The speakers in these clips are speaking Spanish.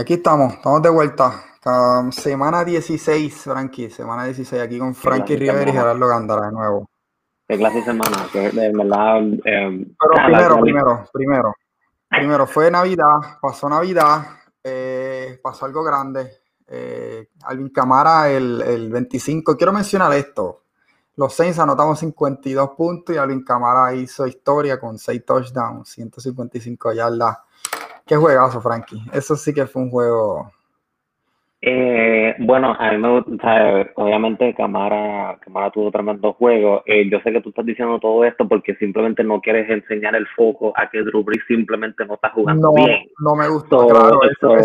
Aquí estamos, estamos de vuelta. semana 16, Frankie, semana 16, aquí con Frankie Rivera y Gerardo Gándara de nuevo. ¿Qué clase de semana? Que de verdad. Eh, Pero primero, primero, primero, primero, fue Navidad, pasó Navidad, eh, pasó algo grande. Eh, Alvin Camara el, el 25. Quiero mencionar esto. Los Saints anotamos 52 puntos y Alvin Camara hizo historia con 6 touchdowns, 155 yardas Qué juegazo, Frankie. Eso sí que fue un juego. Eh, bueno, a mí me gusta, obviamente Camara, Camara tuvo tremendo juego. Eh, yo sé que tú estás diciendo todo esto porque simplemente no quieres enseñar el foco a que Drew Brees simplemente no está jugando bien. No me gustó, claro. Eso,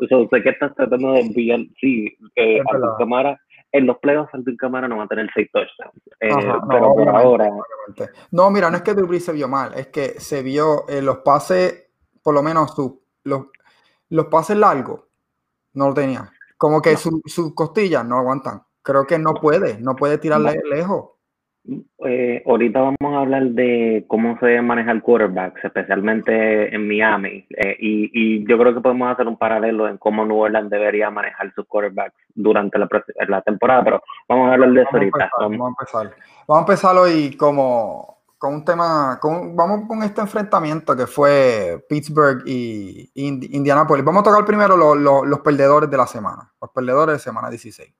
eso, sé que estás tratando de enviar, sí, eh, Camara en los playoffs Alvin Camara no va a tener seis touchdowns. Eh, pero por ahora. No, mira, no es que Drew Brees se vio mal, es que se vio en los pases por lo menos los, los pases largos no lo tenía. Como que sus costillas no aguantan. Creo que no puede, no puede tirarle lejos. Eh, ahorita vamos a hablar de cómo se maneja el quarterbacks, especialmente en Miami. Eh, y, y, yo creo que podemos hacer un paralelo en cómo New Orleans debería manejar sus quarterbacks durante la, la temporada, pero vamos a hablar de eso ahorita. vamos a empezar. Vamos a empezar hoy como con un tema, con, vamos con este enfrentamiento que fue Pittsburgh y Indianapolis. Vamos a tocar primero los perdedores de la semana, los perdedores de semana 16.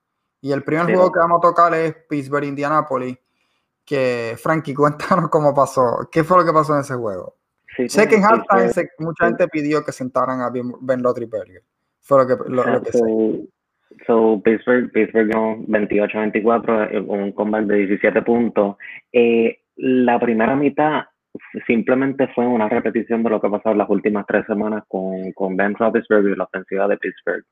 Y el primer juego que vamos a tocar es Pittsburgh-Indianapolis, que Frankie, cuéntanos cómo pasó, qué fue lo que pasó en ese juego. sé que en halftime mucha gente pidió que sentaran a Ben Roethlisberger. Fue lo que, lo, que sé. So, Pittsburgh, Pittsburgh 28-24, un combate de 17 puntos. Eh, la primera mitad simplemente fue una repetición de lo que ha pasado en las últimas tres semanas con, con Ben Roethlisberger y la ofensiva de Pittsburgh.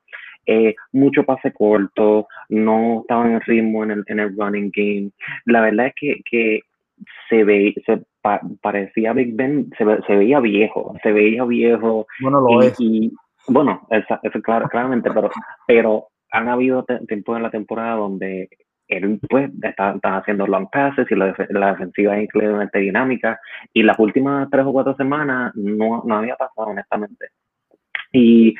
Eh, mucho pase corto, no estaba en el ritmo en el, en el running game. La verdad es que, que se ve, se parecía Big Ben, se, se, veía viejo, se veía viejo. Bueno, lo y, es. Y, bueno, claramente, pero, pero han habido tiempos en la temporada donde él pues está, haciendo long passes y la, la, defensiva es increíblemente dinámica y las últimas tres o cuatro semanas no, no había pasado honestamente. Y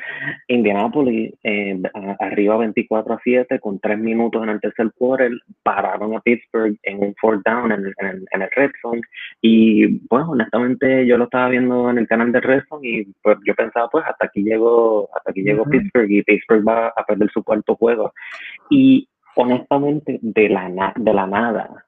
Indianapolis, eh, arriba 24 a 7, con tres minutos en el tercer quarter, pararon a Pittsburgh en un fourth down en el, en el, red zone. Y pues, honestamente, yo lo estaba viendo en el canal de red zone y pues yo pensaba, pues, hasta aquí llegó, hasta aquí llegó Pittsburgh y Pittsburgh va a perder su cuarto juego. Y honestamente, de la, de la nada.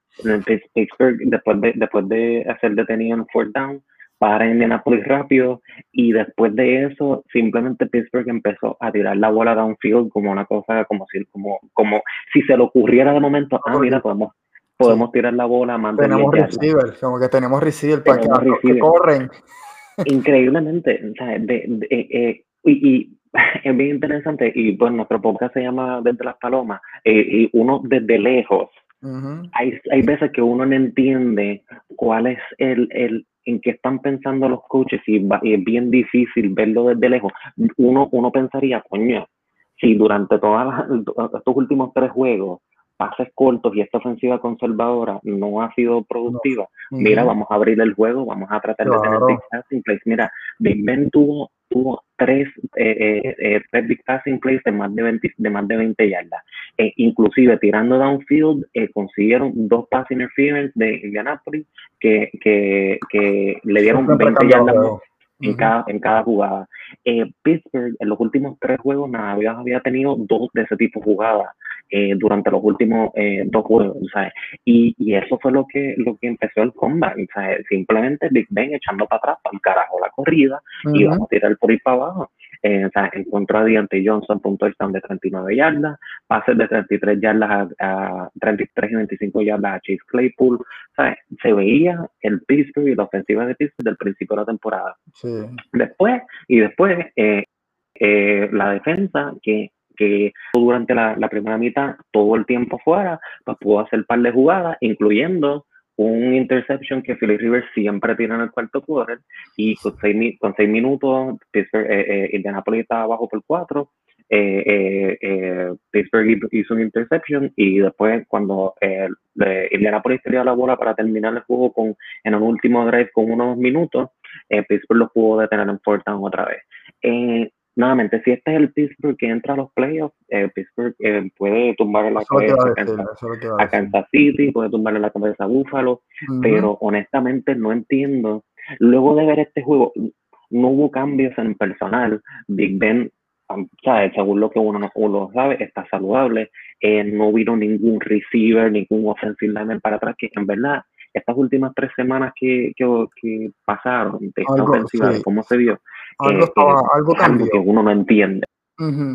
Pittsburgh, después de, después de hacer detenido en fourth down, para Indianapolis rápido y después de eso simplemente Pittsburgh empezó a tirar la bola downfield como una cosa como si como como si se le ocurriera de momento ah mira podemos podemos tirar la bola tenemos receiver como que tenemos receiver para que, corren. Increíblemente o sea, de, eh, eh, y, y es bien interesante y pues nuestro podcast se llama Desde las Palomas eh, y uno desde lejos. Hay, hay veces que uno no entiende cuál es el, el en qué están pensando los coaches y, es bien difícil verlo desde lejos. Uno, uno pensaría, coño, si durante todos estos últimos tres juegos pases cortos y esta ofensiva conservadora no ha sido productiva, mira, vamos a abrir el juego, vamos a tratar de tener plays. Mira, Big Ben tuvo, tuvo tres, eh, eh, eh tres big passing plays de más de 20, de más de 20 yardas. Eh, inclusive tirando downfield, consiguieron dos pass interference de Indianapolis que, que, que le dieron 20 yardas en, cada, en cada jugada. Pittsburgh en los últimos tres juegos nada, había, había tenido dos de ese tipo de jugadas. Eh, durante los últimos eh, dos juegos, ¿sabes? Y, y, eso fue lo que, lo que empezó el combate, ¿sabes? Simplemente Big Ben echando para atrás, para el carajo la corrida, y vamos a tirar por ahí para abajo. Eh, ¿sabes? Encontró a Deontay Johnson, punto de de 39 yardas, pases de 33 yardas a, 33 y 25 yardas a Chase Claypool, ¿sabes? Se veía el Pittsburgh y la ofensiva de Pittsburgh del principio de la temporada. Sí. Después, y después, la defensa que que durante la, primera mitad, todo el tiempo fuera, pues pudo hacer par de jugadas, incluyendo un interception que Philly Rivers siempre tiene en el cuarto quarter y con seis, con seis minutos Pittsburgh, eh, eh, Indianapolis estaba abajo por cuatro eh, eh, Pittsburgh hizo un interception y después cuando Indianapolis tenía la bola para terminar el juego con, en un último drive con unos minutos, Pittsburgh lo pudo detener en fourth down otra vez nuevamente, si este es el Pittsburgh que entra a los playoffs, eh, Pittsburgh eh, puede tumbarle la cabeza a, Kansas, City, puede tumbarle la cabeza a Buffalo, pero honestamente no entiendo. Luego de ver este juego, no hubo cambios en personal. Big Ben, ¿sabes? según lo que uno, uno sabe, está saludable. Eh, no hubo ningún receiver, ningún offensive lineman para atrás, que en verdad estas últimas tres semanas que, que, pasaron de esta ofensiva, cómo se vio, algo, estaba, algo, que uno no entiende.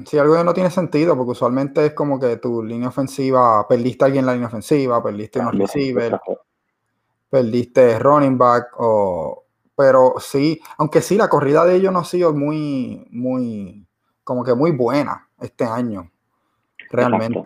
Sí, algo que no tiene sentido, porque usualmente es como que tu línea ofensiva, perdiste a alguien en la línea ofensiva, perdiste un receiver, perdiste running back, o, pero sí, aunque sí, la corrida de ellos no ha sido muy, muy, como que muy buena este año, realmente.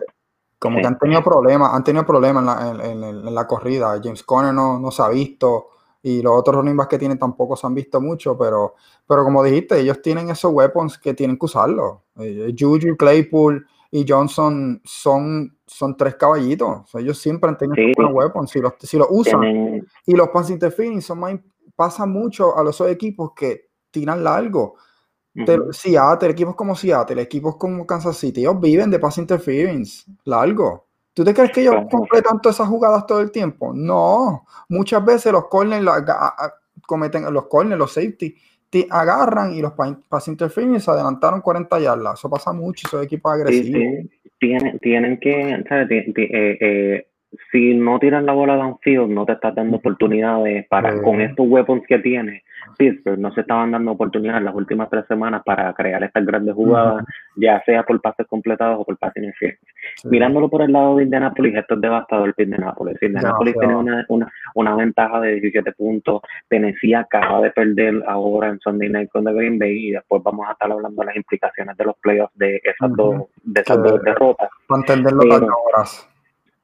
Como que han tenido problemas, han tenido problemas en la, corrida. James Conner no, no se ha visto y los otros running backs que tienen tampoco se han visto mucho, pero, pero como dijiste, ellos tienen esos weapons que tienen que usarlos. Eh, Juju, Claypool y Johnson son, son tres caballitos. ellos siempre han tenido buenos weapons. Si los, si los usan y los pass interference son más, pasa mucho a los equipos que tiran largo. Seattle, equipos como Seattle, equipos como Kansas City, ellos viven de pass interference largo. ¿Tú te crees que ellos completan todas esas jugadas todo el tiempo? No. Muchas veces los corners cometen los corners, los safety, te agarran y los pass interference se adelantaron 40 yardas. Eso pasa mucho, esos equipos agresivos. Tienen, tienen que, ¿sabes? Eh, eh, si no tiran la bola downfield, no te estás dando oportunidades para, con estos weapons que tiene Pittsburgh, no se estaban dando oportunidades las últimas tres semanas para crear estas grandes jugadas, ya sea por pases completados o por pases infieles. Mirándolo por el lado de Indianapolis, esto es devastador el Indianapolis. Indianapolis tiene una, una, una, ventaja de 17 puntos, Tennessee acaba de perder ahora en Sunday Night con the Green Bay y después vamos a estar hablando de las implicaciones de los playoffs de esas, dos, de esas dos derrotas. Para entenderlo horas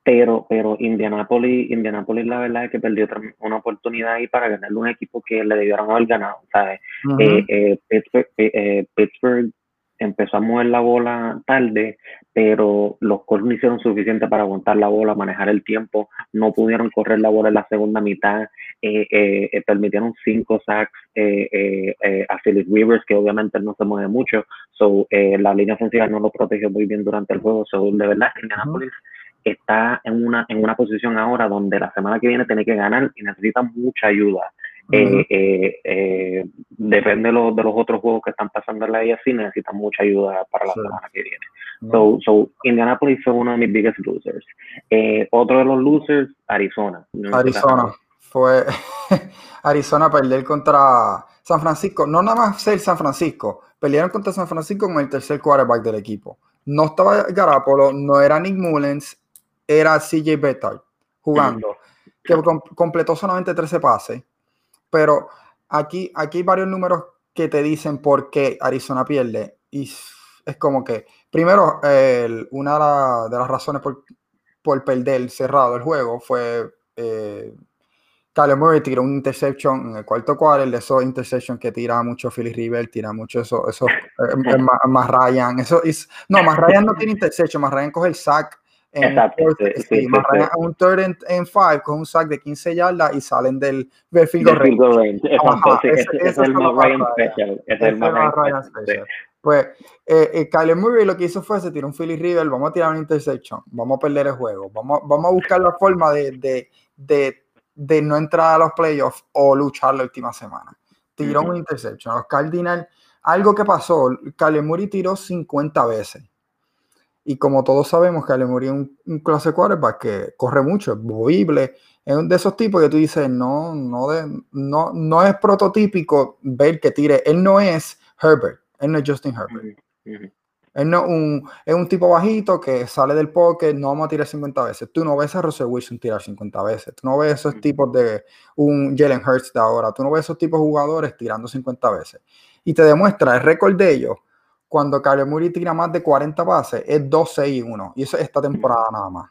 pero, pero Indianapolis, Indianapolis la verdad es que perdió una oportunidad ahí para ganarle un equipo que le debieron haber ganado, ¿sabes? Eh, eh, eh, Pittsburgh, empezó a mover la bola tarde, pero los Colts no hicieron suficiente para aguantar la bola, manejar el tiempo, no pudieron correr la bola en la segunda mitad, permitieron cinco sacks a Philip Rivers, que obviamente no se mueve mucho, so, la línea ofensiva no lo protegió muy bien durante el juego, so, de verdad, Indianapolis está en una, en una posición ahora donde la semana que viene tiene que ganar y necesita mucha ayuda. Eh, eh, eh, depende de, los, de los otros juegos que están pasando en la AFC, necesitan mucha ayuda para la semana que viene. So, so, Indianapolis fue uno de mis biggest losers. otro de los losers, Arizona. Arizona. Fue Arizona perder contra San Francisco. No nada más ser San Francisco. Pelearon contra San Francisco con el tercer quarterback del equipo. No estaba Garapolo, no era Nick Mullens, era CJ Bettard jugando, que completó solamente 13 pases. Pero aquí, aquí hay varios números que te dicen por qué Arizona pierde. Y es como que, primero, una de, las razones por, por, perder cerrado el juego fue eh, Murray tiró un interception en el cuarto cuarto, de esos interceptions que tira mucho Philly River, tira mucho eso, eso eh, más, Ryan, eso es, no, más Ryan no tiene interception, más Ryan coge el sack Exacto. sí, un third and, five con un sack de 15 yardas y salen del, del field range. es, el más Ryan special. Es el más Ryan special. Pues eh, eh, Kyler Murray lo que hizo fue se tiró un Philly River, vamos a tirar una interception, vamos a perder el juego, vamos, vamos a buscar la forma de, de, de, de no entrar a los playoffs o luchar la última semana. Tiró un interception. Los Cardinals, algo que pasó, Kyler Murray tiró 50 veces y como todos sabemos que Murray es un, clase quarterback que corre mucho, es movible, es de esos tipos que tú dices, no, no, de, no, no es prototípico ver que tire. Él no es Herbert, él no es Justin Herbert. Él no un, es un tipo bajito que sale del pocket, no vamos a tirar 50 veces. Tú no ves a Russell Wilson tirar 50 veces. Tú no ves esos tipos de un Jalen Hurts de ahora. Tú no ves esos tipos de jugadores tirando 50 veces. Y te demuestra el récord de ellos cuando Kyler Murray tira más de 40 pases, es 2-6 y 1. Y eso es esta temporada nada más.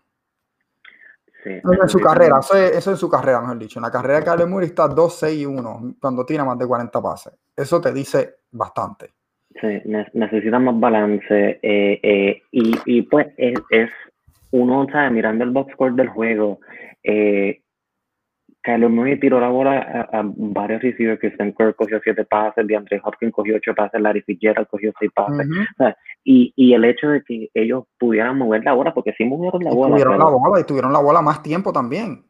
Sí, en su carrera, eso es, en su carrera, mejor dicho. En la carrera de Kyler Murray está 2-6 y 1 cuando tira más de 40 pases. Eso te dice bastante. Sí, necesita más balance. Eh, eh, y, y, pues es, es, uno, ¿sabes? Mirando el box score del juego, eh, Kyler Murray tiró la bola a, varios receivers, Christian Kirk cogió siete pases, DeAndre Hopkins cogió ocho pases, Larry Fitzgerald cogió seis pases. y, y, el hecho de que ellos pudieran mover la bola, porque sí movieron la bola. Tuvieron la bola y tuvieron la bola más tiempo también.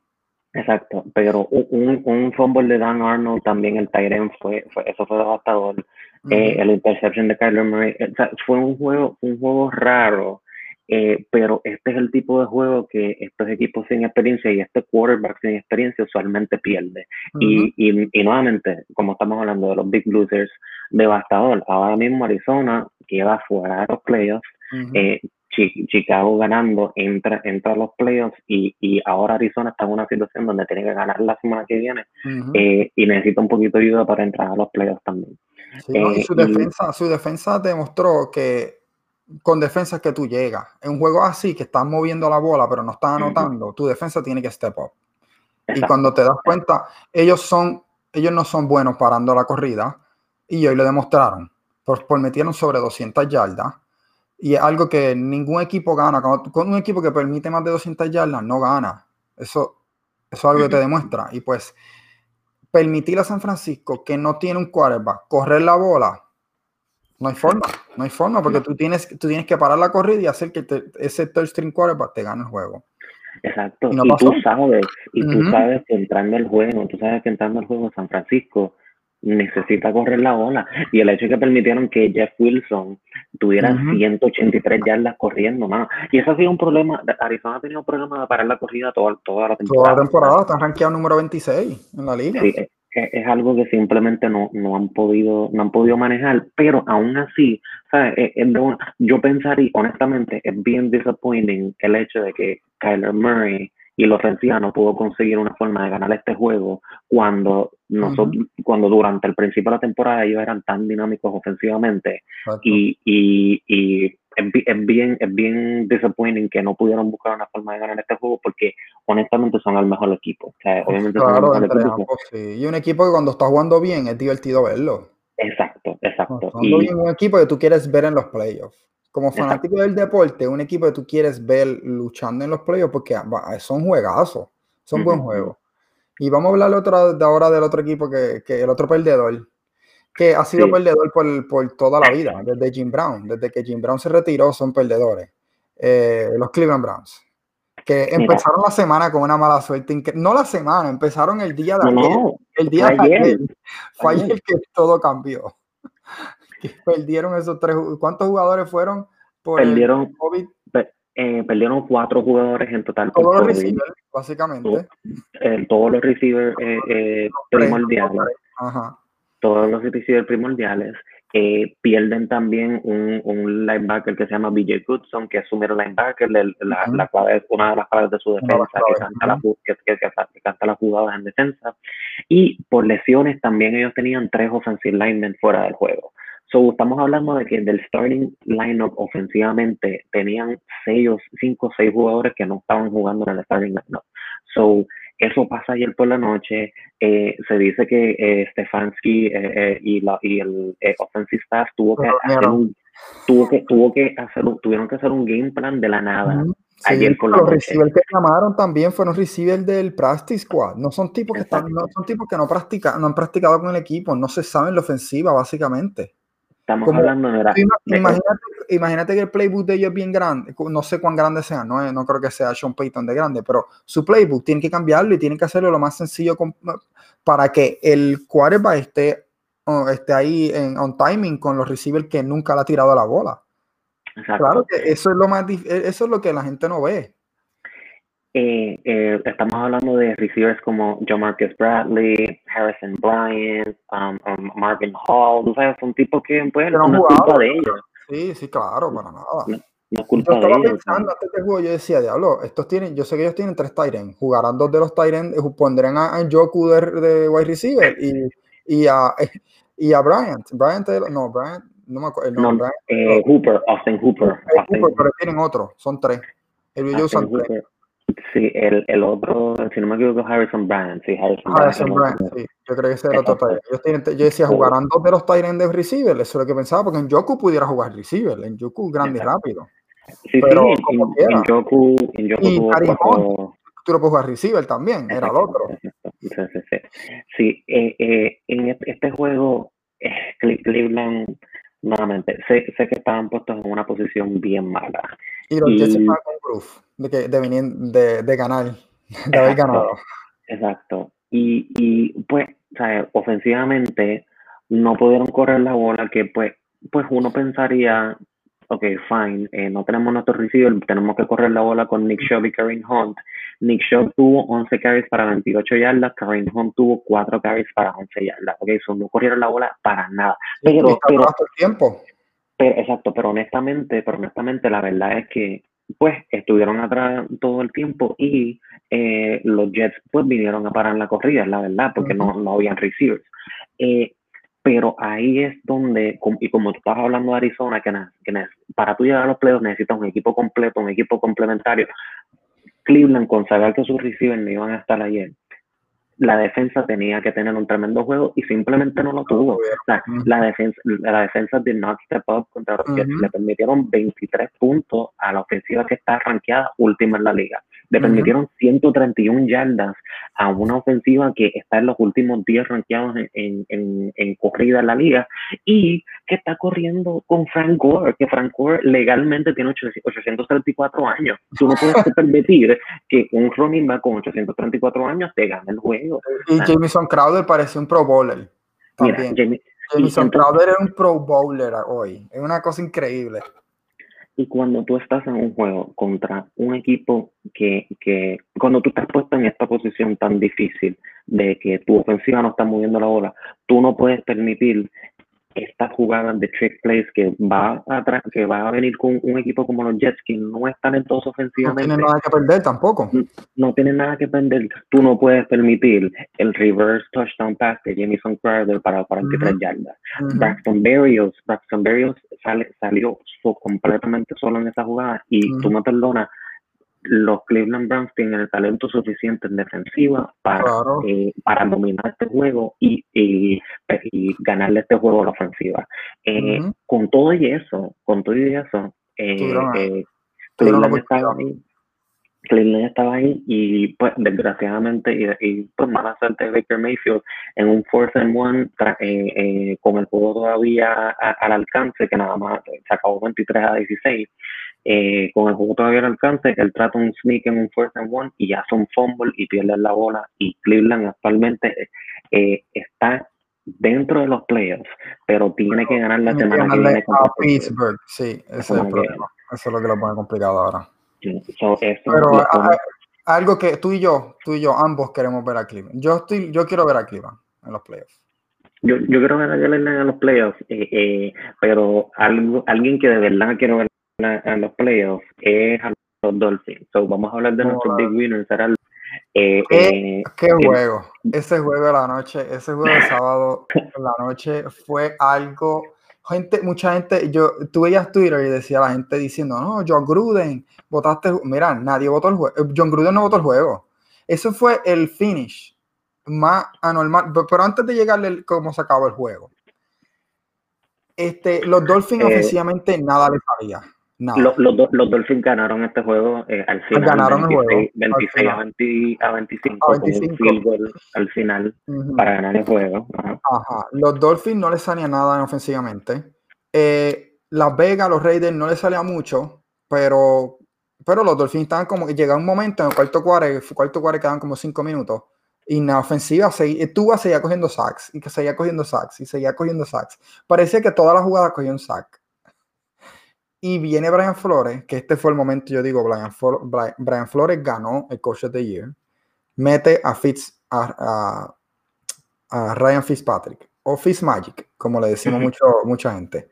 Exacto, pero un, un fumble de Dan Arnold también, el Tyrant fue, fue, eso fue devastador. eh, el interception de Kyler Murray, o sea, fue un juego, un juego raro eh, pero este es el tipo de juego que estos equipos sin experiencia y este quarterback sin experiencia usualmente pierde. y, y, nuevamente, como estamos hablando de los big losers, devastador. Ahora mismo Arizona queda fuera de los playoffs. Eh, Chicago ganando entra, entra a los playoffs y, y, ahora Arizona está en una situación donde tiene que ganar la semana que viene eh, y necesita un poquito de ayuda para entrar a los playoffs también. su, defensa, su defensa demostró que con defensas que tú llegas. En un juego así, que estás moviendo la bola, pero no estás anotando, tu defensa tiene que step up. Y cuando te das cuenta, ellos son, ellos no son buenos parando la corrida, y hoy lo demostraron. Por, por metieron sobre 200 yardas. Y es algo que ningún equipo gana. con un equipo que permite más de 200 yardas, no gana. Eso, eso es algo que te demuestra. Y pues, permitir a San Francisco, que no tiene un quarterback, correr la bola, no hay forma, no hay forma, porque tú tienes, tú tienes que parar la corrida y hacer que ese third string quarterback te gane el juego. Exacto, y, tú sabes, y tú sabes que entrando el juego, tú sabes que entrando el juego San Francisco necesita correr la bola. Y el hecho de que permitieron que Jeff Wilson tuviera 183 yardas corriendo, más. Y eso ha sido un problema. Arizona ha tenido problemas de parar la corrida toda, toda la temporada. Toda la temporada, están rankeados número 26 en la liga. Sí, es algo que simplemente no, no han podido no han podido manejar pero aún así ¿sabes? yo pensaría honestamente es bien disappointing el hecho de que Kyler Murray y los no pudo conseguir una forma de ganar este juego cuando nosotros, cuando durante el principio de la temporada ellos eran tan dinámicos ofensivamente. Y, y, y es, bien, es bien disappointing que no pudieron buscar una forma de ganar este juego porque honestamente son el mejor equipo. O sea, obviamente claro, son el mejor equipo. sí. Y un equipo que cuando está jugando bien es divertido verlo. Exacto, exacto. y... un equipo que tú quieres ver en los playoffs. Como fanático del deporte, un equipo que tú quieres ver luchando en los playoffs porque son juegazos, son buen juego. Y vamos a hablar otra, de ahora del otro equipo que, que el otro perdedor, que ha sido perdedor por, por, toda la vida, desde Jim Brown. Desde que Jim Brown se retiró, son perdedores. Eh, los Cleveland Browns. Que empezaron la semana con una mala suerte. No la semana, empezaron el día de ayer. el día de ayer. Fue ayer que todo cambió. Que perdieron esos tres. ¿Cuántos jugadores fueron por perdieron, COVID? Eh, perdieron cuatro jugadores en total. Todos los receivers, básicamente. todos los receivers eh, primordiales. Ajá todos los receivers primordiales, eh, pierden también un, un, linebacker que se llama BJ Goodson, que es su mero linebacker, la, la cual es una de las claves de su defensa, que, canta la, que, que, canta las jugadas en defensa. Y por lesiones también ellos tenían tres offensive linemen fuera del juego. So, estamos hablando de que del starting lineup ofensivamente tenían seis, cinco o seis jugadores que no estaban jugando en el starting lineup. So, eso pasa ayer por la noche. Eh, se dice que eh, Stefanski eh, y, la, y el offensive staff tuvo que hacer un, tuvo que tuvo que hacer tuvieron que hacer un game plan de la nada. ayer por la los receivers que llamaron también fueron receivers del practice squad. No son tipos que están, no son tipos que no practican, no han practicado con el equipo, no se saben la ofensiva básicamente. Estamos hablando de, imagínate, imagínate, que el playbook de ellos es bien grande, no sé cuán grande sea, no, no creo que sea Sean Payton de grande, pero su playbook tiene que cambiarlo y tiene que hacerlo lo más sencillo para que el quarterback esté, esté ahí en on timing con los receivers que nunca le ha tirado la bola. Claro que eso es lo más eso es lo que la gente no ve. Eh, eh, estamos hablando de receivers como John Marcus Bradley, Harrison Bryant, um, um, Marvin Hall, tú sabes, son tipos que pues, no es culpa de ellos. Sí, sí, claro, para nada. No, es culpa yo estaba de pensando antes del juego, yo decía, diablo, estos tienen, yo sé que ellos tienen tres Tyrens, jugarán dos de los Tyrens, eh, pondrán a, a Joku de, de, wide receiver y, y, a, y a Bryant. Bryant, no, Bryant, no me acuerdo. No, no eh, Hooper, Austin Hooper. Austin Hooper, pero tienen otro, son tres. Ellos usan tres. Sí, el, el otro, si no me equivoco, Harrison Brand. Sí, Harrison, Harrison Brand. sí. Yo creo que ese era otro Tyrant. Yo, decía, jugarán dos de los Tyrants de receiver. Eso es lo que pensaba, porque en Joku pudiera jugar receiver. En Joku grande y rápido. Sí, Pero, sí, como en, en Joku, en Joku y tú lo puedes jugar receiver también, era el otro. Sí, sí, sí. sí eh, eh, en este juego, Cleveland, nuevamente, sé, sé, que estaban puestos en una posición bien mala. Y los Jets se con proof de, que, de, de, ganar, de haber ganado. Exacto. Y, y pues, ¿sabes? ofensivamente, no pudieron correr la bola, que pues, pues uno pensaría ok, fine, eh, no tenemos nuestro receiver, tenemos que correr la bola con Nick Chubb y Kareem Hunt. Nick Chubb tuvo 11 carries para 28 yardas, Kareem Hunt tuvo 4 carries para 11 yardas. Ok, eso no corrieron la bola para nada. Pero, pero, tiempo. Pero, exacto, pero honestamente, pero honestamente la verdad es que pues estuvieron atrás todo el tiempo y eh, los Jets pues vinieron a parar la corrida, la verdad, porque no, no habían receivers. Eh, pero ahí es donde, y como tú estás hablando de Arizona, que, para tú llegar a los playoffs necesitas un equipo completo, un equipo complementario. Cleveland, con saber que sus receivers no iban a estar ayer, la defensa tenía que tener un tremendo juego y simplemente no lo tuvo. la defensa, la defensa did not step up contra los Jets. Le permitieron 23 puntos a la ofensiva que está rankeada última en la liga. Le permitieron 131 yardas a una ofensiva que está en los últimos 10 rankeados en, en, en, corrida en la liga y que está corriendo con Frank Gore, que Frank Gore legalmente tiene 834 años. Tú no puedes permitir que un running back con 834 años te gane el juego. Y Jamison Crowder parece un pro bowler. También. Jamison Crowder es un pro bowler hoy. Es una cosa increíble. Y cuando tú estás en un juego contra un equipo que, que, cuando tú estás puesto en esta posición tan difícil de que tu ofensiva no está moviendo la bola, tú no puedes permitir estas jugadas de trick plays que va a que va a venir con un equipo como los Jets que no es talentoso ofensivamente. No tienen nada que perder tampoco. No, tienen nada que perder. Tú no puedes permitir el reverse touchdown pass de Jamison Crowder para 43 yardas. Braxton Berrios, Braxton Berrios sale, salió completamente solo en esa jugada y tú me perdonas, los Cleveland Browns tienen el talento suficiente en defensiva para, eh, para dominar este juego y, y, ganarle este juego a la ofensiva. Eh, con todo y eso, con todo y eso, eh, Cleveland estaba ahí. Cleveland estaba ahí y pues desgraciadamente y, y pues mala suerte de Baker Mayfield en un fourth and one con el juego todavía al alcance que nada más se acabó 23 a 16 eh, con el juego todavía al alcance, él trata un sneak en un first and one y hace un fumble y pierde la bola. Y Cleveland actualmente eh, está dentro de los playoffs, pero tiene que ganar la semana que viene contra Pittsburgh. Sí, ese es el problema. Eso es lo que lo pone complicado ahora. pero algo que tú y yo, tú y yo, ambos queremos ver a Cleveland. Yo estoy, yo quiero ver a Cleveland en los playoffs. Yo, yo quiero ver a Cleveland en los playoffs, eh, pero algo, alguien que de verdad quiero ver en los playoffs es a los Dolphins. So, vamos a hablar de nuestros big winners. Eh, ¿Qué, eh, juego? Ese juego de la noche, ese juego de sábado en la noche fue algo. Gente, mucha gente, yo, tú veías Twitter y decía la gente diciendo, no, John Gruden, votaste. Mira, nadie votó el juego. John Gruden no votó el juego. Eso fue el finish más anormal. Pero antes de llegarle cómo se acabó el juego, este, los Dolphins eh, nada les sabía. Los, los, los, Dolphins ganaron este juego eh, al final. Ganaron 26, 26 a, 25 a 25. al final para ganar el juego. Ajá. Los Dolphins no les salía nada ofensivamente. Eh, Las Vegas, los Raiders no les salía mucho, pero, pero los Dolphins estaban como que llega un momento en el cuarto cuarto, cuarto cuarto quedaban como 5 minutos. Y en la ofensiva Tuba seguía cogiendo sacks y que seguía cogiendo sacks y seguía cogiendo sacks. Parecía que toda la jugada cogía un sack. Y viene Brian Flores, que este fue el momento, yo digo, Brian, Brian, Flores ganó el Coach of the Year, mete a Fitz, a, Ryan Fitzpatrick, o Fitzmagic, como le decimos mucho, mucha gente.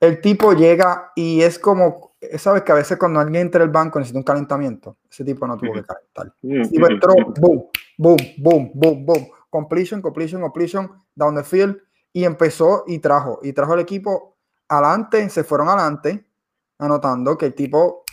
El tipo llega y es como, sabes que a veces cuando alguien entra al banco necesita un calentamiento, ese tipo no tuvo que calentar. El tipo entró, boom, boom, boom, boom, boom, completion, completion, completion, down the field, y empezó y trajo, y trajo el equipo adelante, se fueron adelante, anotando que el tipo,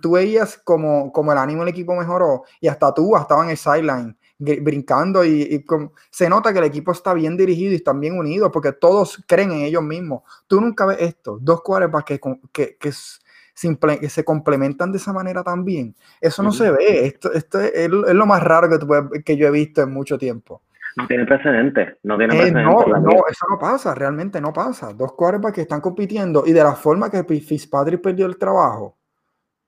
tú veías como, como el ánimo del equipo mejoró y hasta tú estaba en el sideline brincando y, se nota que el equipo está bien dirigido y están bien unidos porque todos creen en ellos mismos. Tú nunca ves esto, dos quarterbacks que, que, que se, se complementan de esa manera también. Eso no se ve. Esto, esto es, lo más raro que, que yo he visto en mucho tiempo. No tiene precedente, no tiene eh, no, no, eso no pasa, realmente no pasa. Dos quarterbacks que están compitiendo y de la forma que Fitzpatrick perdió el trabajo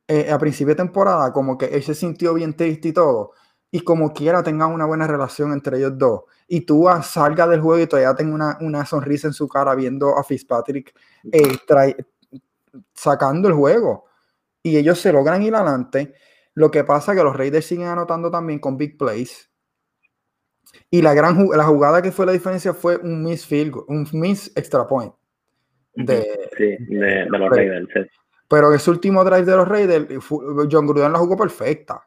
eh, a principio de temporada, como que él se sintió bien triste y todo, y como quiera tengan una buena relación entre ellos dos, y tú salga del juego y todavía tenga una, una, sonrisa en su cara viendo a Fitzpatrick eh, sacando el juego, y ellos se logran ir adelante. Lo que pasa es que los Raiders siguen anotando también con big plays y la gran la jugada que fue la diferencia fue un miss field, un miss extra point. De, de, los Raiders. Pero ese último drive de los Raiders, John Gruden la jugó perfecta.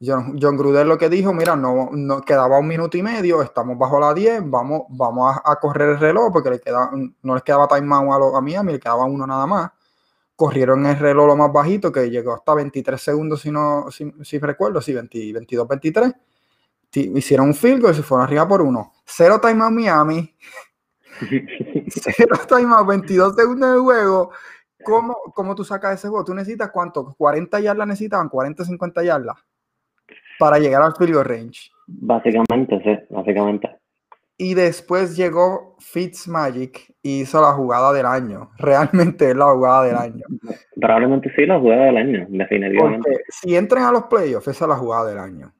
John, John Gruden lo que dijo, mira, no, no quedaba un minuto y medio, estamos bajo la 10, vamos, vamos a, correr el reloj porque le queda, no les quedaba timeout a, lo, a Miami, le quedaba uno nada más. Corrieron el reloj lo más bajito, que llegó hasta 23 segundos, si no si, si recuerdo, sí, 22, 23 hicieron un field goal y se fueron arriba por uno. Cero timeout Miami. Cero timeout, 22 segundos de juego. ¿Cómo, ¿Cómo tú sacas ese juego? ¿Tú necesitas cuánto? ¿40 yardas necesitaban? ¿40, 50 yardas? Para llegar al field goal range. Básicamente, sí, básicamente. Y después llegó Fitzmagic y hizo la jugada del año. Realmente es la jugada del año. Probablemente sí, la jugada del año, definitivamente. Porque si entran a los playoffs, esa es la jugada del año.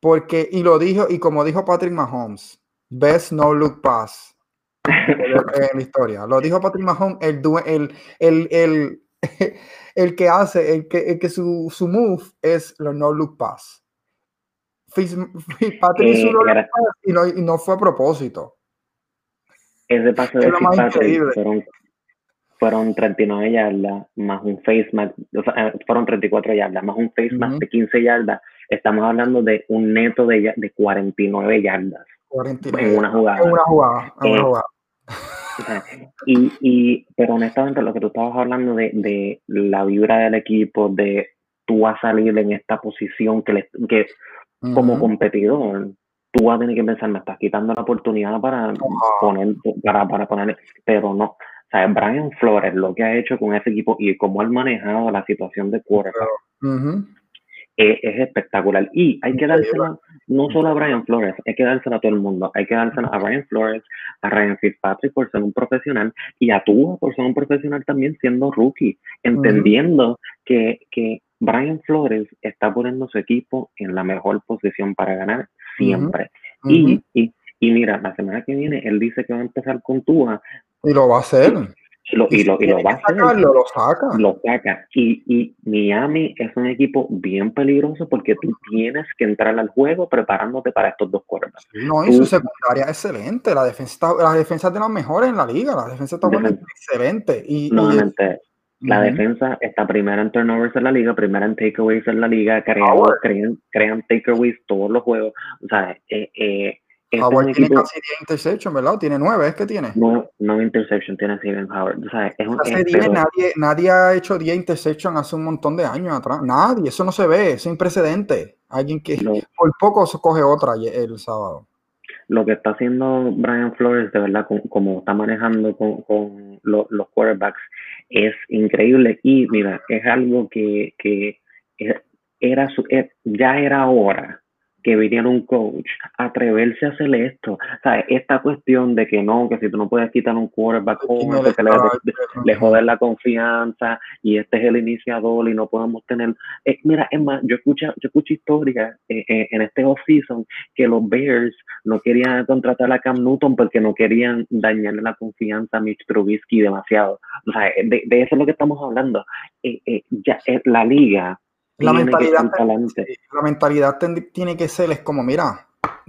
Porque, y lo dijo, y como dijo Patrick Mahomes, best no look pass en la historia. Lo dijo Patrick Mahomes, el, el, el, el, el que hace, el que, el que su, su move es los no look pass. Patrick hizo eh, y no, y no fue a propósito. Ese paso de Patrick fueron, fueron 39 yardas más un face o sea, eh, fueron 34 yardas más un face mask de 15 yardas estamos hablando de un neto de, de 49 yardas. 49, en una jugada. En una jugada, en una eh, jugada. Y, y, pero honestamente, lo que tú estabas hablando de, de la vibra del equipo, de tú vas a salir en esta posición que, le, que como competidor, tú vas a tener que pensar, me estás quitando la oportunidad para poner, para, para poner, pero no. O sea, Brian Flores, lo que ha hecho con ese equipo y cómo ha manejado la situación de quarterback, es, espectacular. Y hay que dársela no solo a Brian Flores, hay que dársela a todo el mundo. Hay que dársela a Brian Flores, a Ryan Fitzpatrick por ser un profesional y a tú por ser un profesional también siendo rookie, entendiendo que, que Brian Flores está poniendo su equipo en la mejor posición para ganar siempre. y, y, y, mira, la semana que viene él dice que va a empezar con Tua. Y lo va a hacer. Y lo, y lo, y lo va a hacer. lo saca. Lo saca. Y, y Miami es un equipo bien peligroso porque tú tienes que entrar al juego preparándote para estos dos cuerdas. No, y su secundaria excelente. La defensa las defensas de las mejores en la liga. La defensa está excelente. Y, Nuevamente, la defensa está primera en turnovers en la liga, primera en takeaways en la liga, crean, crean, crean takeaways todos los juegos. O sea, eh, eh, Howard este tiene casi 10 interceptions, ¿verdad? Tiene 9, ¿es que tiene? No, no interception tiene Steven Howard. O sea, es un, nadie, nadie ha hecho 10 interceptions hace un montón de años atrás. Nadie, eso no se ve, es sin precedente. Alguien que por poco se coge otra el sábado. Lo que está haciendo Brian Flores, de verdad, como, está manejando con, con los quarterbacks, es increíble. Y mira, es algo que, que era su, ya era hora que viniera un coach atreverse a hacer esto. O sea, esta cuestión de que no, que si tú no puedes quitar un quarterback porque le, le joder la confianza y este es el iniciador y no podemos tener. Eh, mira, es más, yo escucho, yo escucho historias eh, eh, en este off-season que los Bears no querían contratar a Cam Newton porque no querían dañarle la confianza a Mitch Trubisky demasiado. O sea, de, de eso es lo que estamos hablando. ya, la liga la mentalidad, la mentalidad tiene que ser, es como, mira,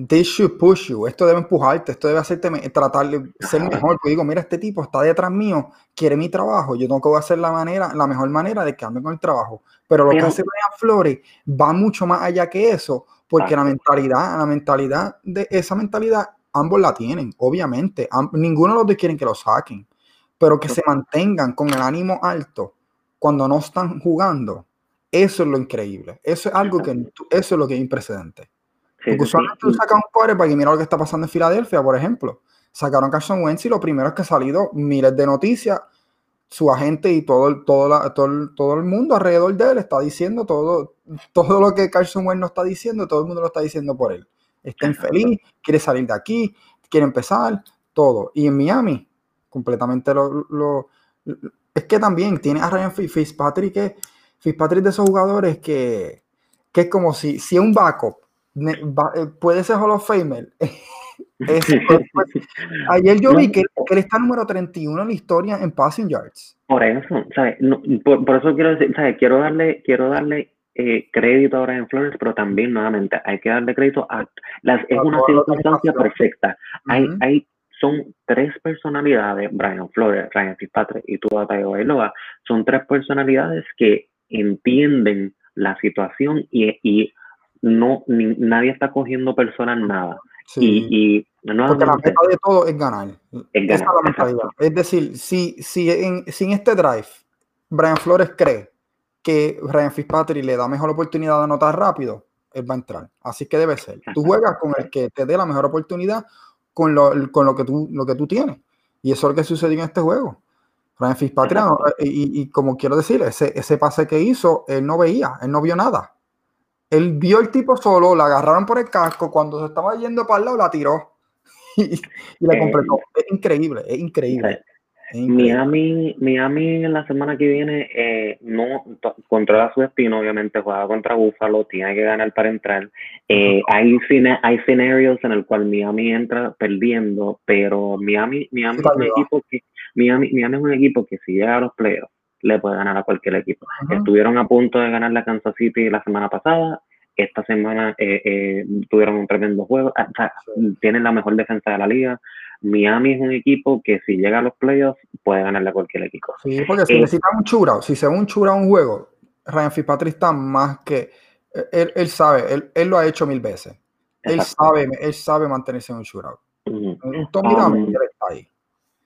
they should push you, esto debe empujarte, esto debe hacerte tratar de ser mejor. Yo digo, mira, este tipo está detrás mío, quiere mi trabajo, yo tengo que hacer la manera, la mejor manera de que ande con el trabajo. Pero lo que hace Brian Flores va mucho más allá que eso, porque la mentalidad, la mentalidad de esa mentalidad, ambos la tienen, obviamente. ninguno de los dos quieren que lo saquen, pero que se mantengan con el ánimo alto cuando no están jugando eso es lo increíble. Eso es algo que eso es lo que es imprecedente. Porque usualmente tú sacas un core para que mira lo que está pasando en Filadelfia, por ejemplo. Sacaron Carson Wentz y lo primero es que ha salido miles de noticias su agente y todo, todo, todo, todo, el mundo alrededor de él está diciendo todo, todo lo que Carson Wentz no está diciendo, todo el mundo lo está diciendo por él. Está infeliz, quiere salir de aquí, quiere empezar, todo. Y en Miami, completamente lo, es que también tiene a Ryan Fitzpatrick, que Fitzpatrick de esos jugadores que, que es como si, si es un backup, eh, puede ser Hall of Famer. ayer yo vi que, él está número 31 en la historia en passing yards. Por eso, ¿sabes? por, eso quiero decir, ¿sabes? Quiero darle, quiero darle eh, crédito ahora en Flores, pero también nuevamente hay que darle crédito a las, es una circunstancia perfecta. Hay, hay son tres personalidades, Brian Flores, Ryan Fitzpatrick y Tua Tagovailoa, son tres personalidades que entienden la situación y, y no nadie está cogiendo personas nada. Y, no Porque la meta de todo es ganar. Es, es decir, si, si, en, si este drive Brian Flores cree que Ryan Fitzpatrick le da mejor oportunidad de anotar rápido, él va a entrar. Así que debe ser. Tú juegas con el que te dé la mejor oportunidad con lo, con lo, que, tú, lo que tú tienes. Y eso es lo que sucedió en este juego. Ryan Fitzpatrick, y, y, como quiero decir, ese, ese pase que hizo, él no veía, él no vio nada. Él vio el tipo solo, la agarraron por el casco, cuando se estaba yendo para el lado, la tiró y, la completó. Es increíble, es increíble. Miami, Miami en la semana que viene eh, no controla su destino, obviamente juega contra Buffalo, tiene que ganar para entrar. Eh, hay hay escenarios en el cual Miami entra perdiendo, pero Miami, Miami es un equipo que Miami, Miami es un equipo que si llega a los playoffs le puede ganar a cualquier equipo. Estuvieron a punto de ganar la Kansas City la semana pasada, esta semana eh, eh, tuvieron un tremendo juego, ah, tienen la mejor defensa de la liga. Miami es un equipo que si llega a los playoffs puede ganarle a cualquier equipo. Sí, porque si eh, necesita un churro, si se un churro un juego, Ryan Fitzpatrick está más que él, sabe, él, lo ha hecho mil veces. Él sabe, él sabe mantenerse en un. Un Tommy um, está ahí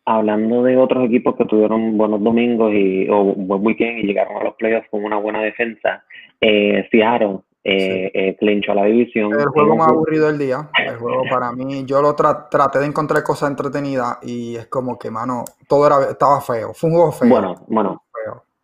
hablando de otros equipos que tuvieron buenos domingos y, o buen weekend y llegaron a los playoffs con una buena defensa, eh, Seattle eh, eh, clinchó la división. El juego más aburrido del día. El juego para mí, yo lo traté de encontrar cosas entretenidas y es como que, mano, todo era, estaba feo. Fue un juego feo. Bueno, bueno.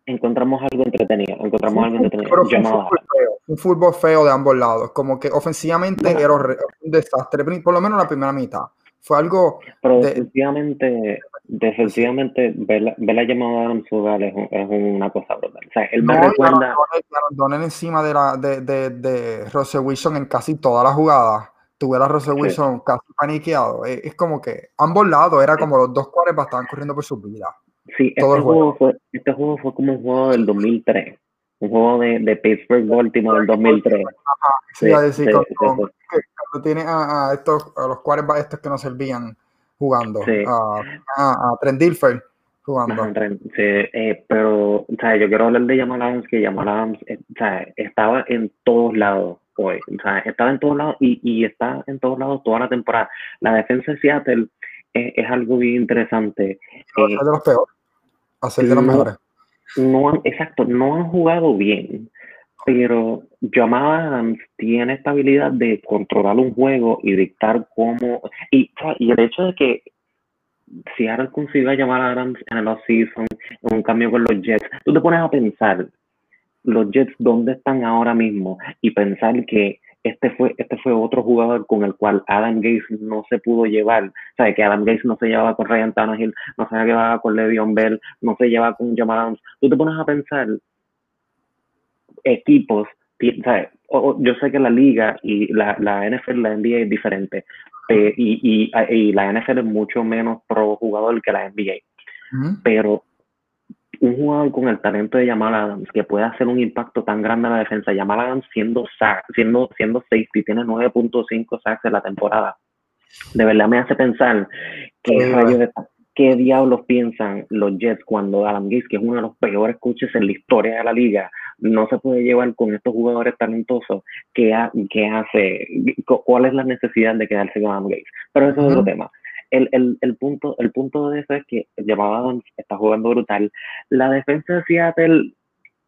Encontramos algo entretenido. Encontramos algo entretenido. fue un, fútbol feo, un fútbol feo de ambos lados. Como que ofensivamente era un desastre, por lo menos la primera mitad. Fue algo. Pero defensivamente, defensivamente ver, la, llamada de Adam es, es, una cosa brutal. O sea, él me recuerda. Donel encima de, la, de, de, de Russell Wilson en casi todas las jugadas. Tuve a Russell Wilson casi paniqueado. Es, como que ambos lados era como los dos cuares estaban corriendo por su vida. Sí, este juego, fue, este juego fue como un juego del 2003 un juego de, de Pittsburgh Baltimore del 2003. sí, a decir, cuando tiene a, a, estos, a los cuales estos que nos servían jugando, a, a, Trent Dilfer jugando. sí, eh, pero, o sea, yo quiero hablar de Jamal Adams, que Jamal Adams, eh, o sea, estaba en todos lados hoy, o sea, estaba en todos lados y, y está en todos lados toda la temporada. La defensa de Seattle es, es algo bien interesante. No, eh, de los peores, a ser de los mejores no han, exacto, no han jugado bien, pero Jamal Adams tiene esta habilidad de controlar un juego y dictar cómo. Y, el hecho de que si ahora consiga llamar a Adams en el off-season, un cambio con los Jets, tú te pones a pensar, los Jets, ¿dónde están ahora mismo? Y pensar que este fue, este fue otro jugador con el cual Adam Gates no se pudo llevar. O sea, que Adam Gates no se llevaba con Ryan Tannehill, no se llevaba con Le'Veon Bell, no se llevaba con Jamal Adams. Tú te pones a pensar equipos, ¿sabes? yo sé que la liga y la, la NFL, la NBA es diferente, eh, y, y, y, la NFL es mucho menos pro jugador que la NBA. Pero un jugador con el talento de Jamal Adams que puede hacer un impacto tan grande en la defensa, Jamal Adams siendo siendo, siendo safety, tiene 9.5 sacks en la temporada. De verdad me hace pensar qué, qué diablos piensan los Jets cuando Adam Gates, que es uno de los peores coaches en la historia de la liga, no se puede llevar con estos jugadores talentosos que, hace, cuál es la necesidad de quedarse con Adam Gates. Pero eso es otro tema el, el, el, punto, el punto de eso es que Adams está jugando brutal. La defensa de Seattle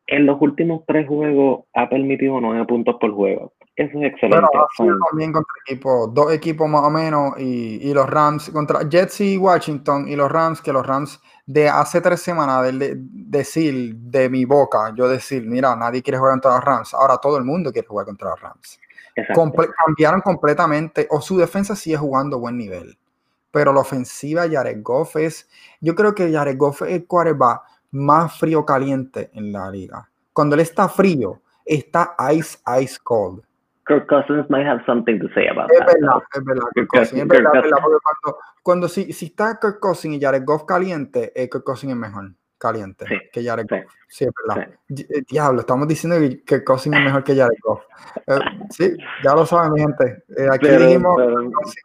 En los últimos tres juegos ha permitido nueve puntos por juego. Eso es excelente. Pero también contra equipos, dos equipos más o menos, y, los Rams, contra Jets y Washington, y los Rams, que los Rams de hace tres semanas, de, decir de mi boca, yo decir, mira, nadie quiere jugar contra los Rams, ahora todo el mundo quiere jugar contra los Rams. cambiaron completamente, o su defensa sigue jugando buen nivel, pero la ofensiva Jared Goff es, yo creo que Jared Goff es el quarterback más frío caliente en la liga. Cuando él está frío, está ice, ice cold. Kirk Cousins might have something to say about es Verdad, es verdad, Kirk Cousins. Es verdad, verdad, cuando, cuando si, si, está Kirk Cousins y Jared Goff caliente, eh, Kirk Cousins es mejor caliente que Jared Goff. Sí, es verdad. Eh, diablo, estamos diciendo que Kirk Cousins es mejor que Jared Goff. Eh, sí, ya lo saben, mi gente. Eh, aquí dijimos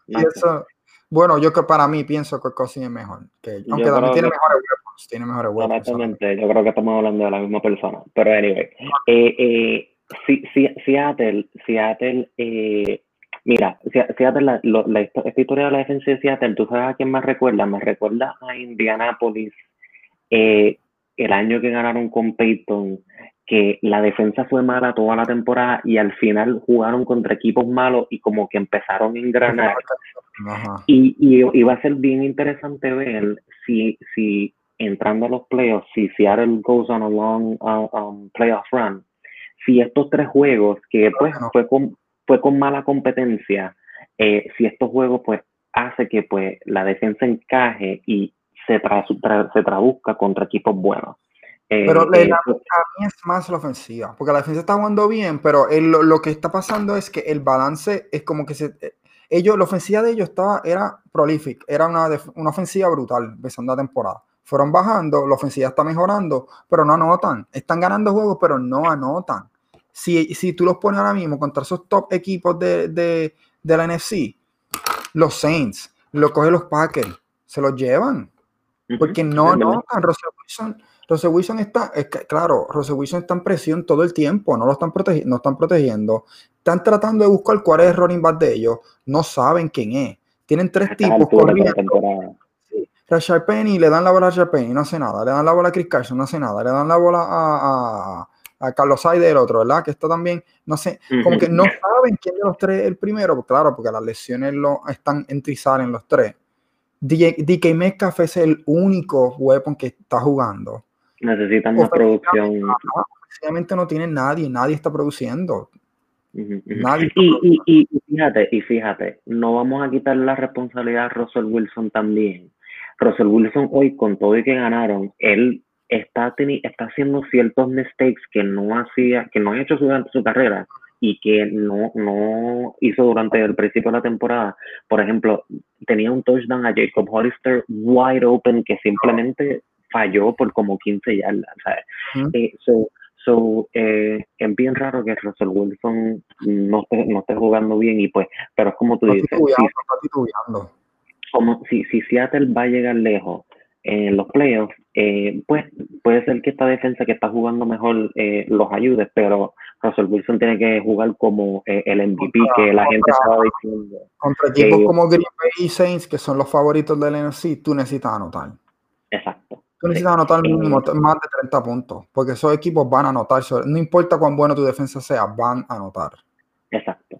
y eso, bueno, yo que para mí pienso que Cousins es mejor. Que, aunque también tiene mejores weapons, tiene mejores weapons. Honestamente, yo creo que estamos hablando de la misma persona. Pero anyway, eh, eh, Sí, sí, Seattle, Seattle, eh, mira, Seattle, la, la, esta historia de la defensa de Seattle, ¿tú sabes a quién me recuerda? Me recuerda a Indianapolis eh, el año que ganaron con Peyton, que la defensa fue mala toda la temporada y al final jugaron contra equipos malos y como que empezaron a engranar. Y, y iba a ser bien interesante ver si, si entrando a los playoffs, si Seattle goes on a long um, playoff run, si estos tres juegos, que pues fue con, fue con mala competencia, eh, si estos juegos pues hace que pues la defensa encaje y se, se traduzca contra equipos buenos. Eh, pero a mí es más la ofensiva, porque la defensa está jugando bien, pero lo, que está pasando es que el balance es como que se, eh, ellos, la ofensiva de ellos estaba, era prolific, era una, una ofensiva brutal empezando la temporada. Fueron bajando, la ofensiva está mejorando, pero no anotan. Están ganando juegos, pero no anotan si, si tú los pones ahora mismo contra esos top equipos de, de, de la NFC, los Saints, lo cogen los Packers, se los llevan. Porque no, no, Russell Wilson, Russell Wilson está, es que, claro, Russell Wilson está en presión todo el tiempo, no lo están, protegi no están protegiendo. Están tratando de buscar cuál es el running back de ellos, no saben quién es. Tienen tres tipos corriendo. Rashard Penny, le dan la bola a Rashard Penny, no hace nada. Le dan la bola a Chris Carson, no hace nada. Le dan la bola a, a a Carlos Saide el otro, ¿verdad? Que está también, no sé, como que no saben quién de los tres es el primero, pues claro, porque las lesiones lo, están entrizar en los tres. DK Metcalf es el único weapon que está jugando. Necesitan más producción. Obviamente no tiene nadie, nadie está produciendo. nadie y, y, y, fíjate, y fíjate, no vamos a quitar la responsabilidad a Russell Wilson también. Russell Wilson hoy, con todo y que ganaron, él está, está haciendo ciertos mistakes que no hacía, que no ha hecho durante su carrera y que no, no hizo durante el principio de la temporada. Por ejemplo, tenía un touchdown a Jacob Hollister wide open que simplemente falló por como 15 yardas. Eh, so, so, eh, es bien raro que Russell Wilson no esté, no esté jugando bien y pues, pero es como tú dices. como si, si Seattle va a llegar lejos en los playoffs, eh, pues puede ser que esta defensa que está jugando mejor eh, los ayude, pero Russell Wilson tiene que jugar como eh, el MVP que la gente estaba diciendo. Contra equipos como Green Bay y Saints, que son los favoritos del NFC, tú necesitas anotar. Exacto. Tú necesitas anotar mínimo más de 30 puntos, porque esos equipos van a anotar, no importa cuán bueno tu defensa sea, van a anotar. Exacto.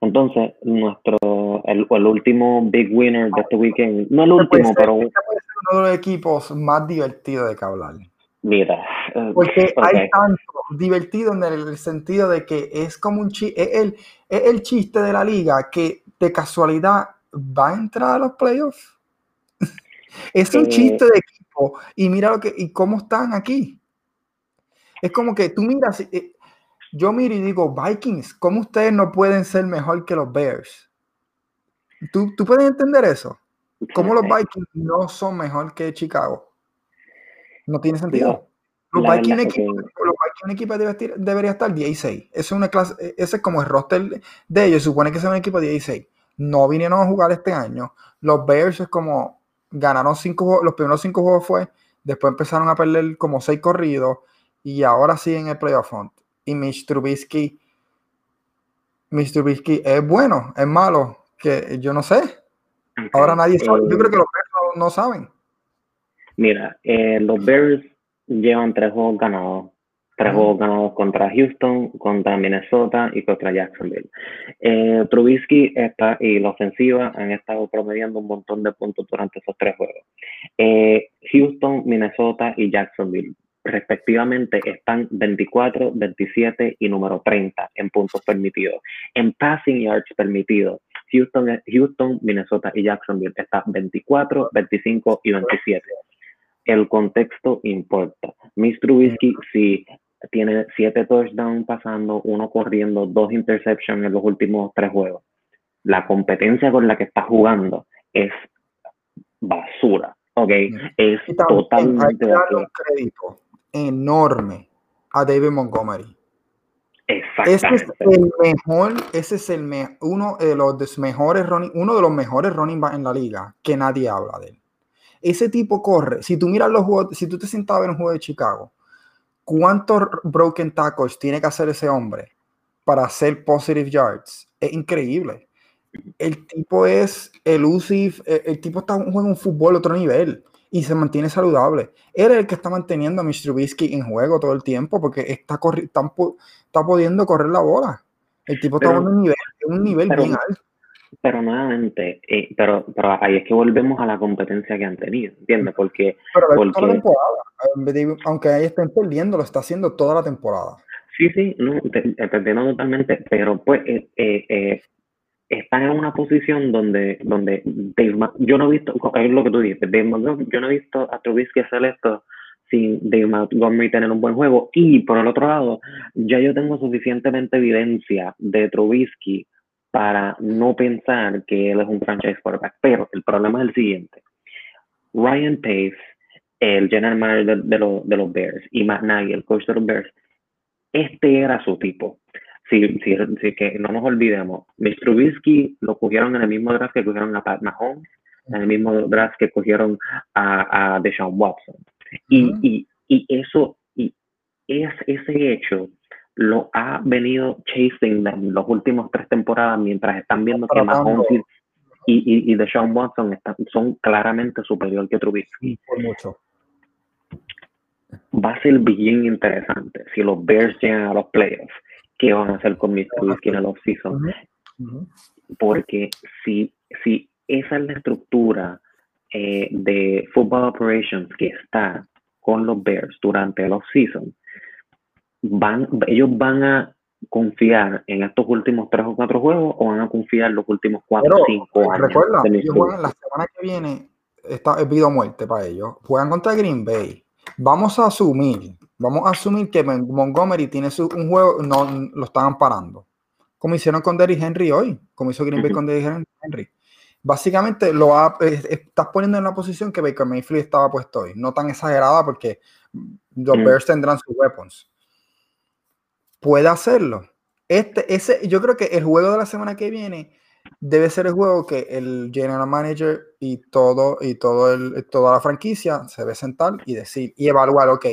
entonces, nuestro el, el, último big winner de este weekend, no el último, pero uno de los equipos más divertidos de que hablar. Mira, eh, porque hay tanto divertido en el sentido de que es como un chiste, es el, es el chiste de la liga que de casualidad va a entrar a los playoffs. Es un eh, chiste de equipo y mira lo que y cómo están aquí. Es como que tú miras, eh, yo miro y digo, Vikings, ¿cómo ustedes no pueden ser mejor que los Bears? ¿Tú, tú puedes entender eso? ¿Cómo los Vikings no son mejor que Chicago? No tiene sentido. Los Vikings, equipo, equipo debería estar 16. es una clase, e, ese es como el roster de ellos. Supone que es un equipo de 16. No vinieron a jugar este año. Los Bears es como ganaron cinco los primeros cinco juegos fue, después empezaron a perder como seis corridos y ahora sí en el playoff front. Y Mitch Trubisky, Mitch Trubisky es bueno, es malo, que yo no sé. Ahora nadie sabe. Yo creo que los Bears no, saben. Mira, eh, los Bears llevan tres juegos ganados. Tres juegos ganados contra Houston, contra Minnesota y contra Jacksonville. Eh, Trubisky está, y la ofensiva han estado promediando un montón de puntos durante esos tres juegos. Eh, Houston, Minnesota y Jacksonville respectivamente están 24, 27 y número 30 en puntos permitidos. En passing yards permitidos, Houston, Houston, Minnesota y Jacksonville están 24, 25 y 27. El contexto importa. Mr. Trubisky si tiene 7 touchdowns pasando, uno corriendo, dos interceptions en los últimos tres juegos. La competencia con la que está jugando es basura. Ok, es totalmente crédito enorme a David Montgomery. Ese es el mejor, ese es el uno de los mejores running, uno de los mejores running backs en la liga que nadie habla de él. Ese tipo corre. Si tú miras los juegos, si tú te sentabas en un juego de Chicago, ¿cuántos broken tackles tiene que hacer ese hombre para hacer positive yards? Es increíble. El tipo es elusive, el, el tipo está jugando un fútbol a otro nivel y se mantiene saludable. Él es el que está manteniendo a Mr. Trubisky en juego todo el tiempo porque está, está, está pudiendo correr la bola. El tipo está en un nivel, un nivel bien alto. Pero nuevamente, eh, pero, pero ahí es que volvemos a la competencia que han tenido, ¿entiendes? Porque, aunque ahí estén perdiendo, lo está haciendo toda la temporada. Sí, sí, no, te, entiendo totalmente, pero pues eh, eh, están en una posición donde, donde yo no he visto, es lo que tú dices, yo no he visto a Trubisky hacer esto sin Dave Montgomery tener un buen juego. Y por el otro lado, ya yo tengo suficientemente evidencia de Trubisky para no pensar que él es un franchise quarterback. Pero el problema es el siguiente. Ryan Pace, el general manager de, los, de los Bears, y Matt Nagy, el coach de los Bears, este era su tipo si, si, que no nos olvidemos, Mitch Trubisky lo cogieron en el mismo draft que cogieron a Pat Mahomes, en el mismo draft que cogieron a, a Deshaun Watson. Y, y, y, eso, y es, ese hecho lo ha venido chasing en los últimos tres temporadas mientras están viendo que Mahomes y, y, y Deshaun Watson están, son claramente superior que Trubisky. Por mucho. Va a ser bien interesante si los Bears llegan a los playoffs qué van a hacer con Mr. Trubisky en el off-season. Porque si, si esa es la estructura eh, de Football Operations que está con los Bears durante el off-season, van, ellos van a confiar en estos últimos tres o cuatro juegos o van a confiar en los últimos cuatro o cinco años. Recuerda, ellos juegan la semana que viene, está vida o muerte para ellos. Juegan contra Green Bay. Vamos a asumir Vamos a asumir que Montgomery tiene su, un juego, no lo están parando. Como hicieron con Derrick Henry hoy, como hizo Green Bay con Derrick Henry. Básicamente lo estás poniendo en la posición que Baker Mayfield estaba puesto hoy. No tan exagerada porque los Bears tendrán sus weapons. Puede hacerlo. Este, ese, yo creo que el juego de la semana que viene debe ser el juego que el general manager y todo y todo el, toda la franquicia se debe sentar y decir y evaluar, ok,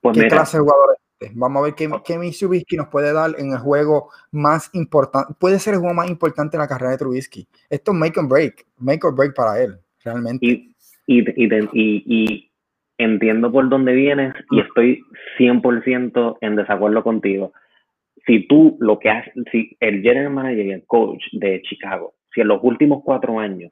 pues ¿Qué clase de jugador es? Vamos a ver qué, qué Trubisky nos puede dar en el juego más importante. Puede ser el juego más importante en la carrera de Trubisky. Esto es make or break, make or break para él, realmente. Y, y, y, y entiendo por dónde vienes y estoy 100% en desacuerdo contigo. Si tú lo que haces, si el general manager y el coach de Chicago, si en los últimos cuatro años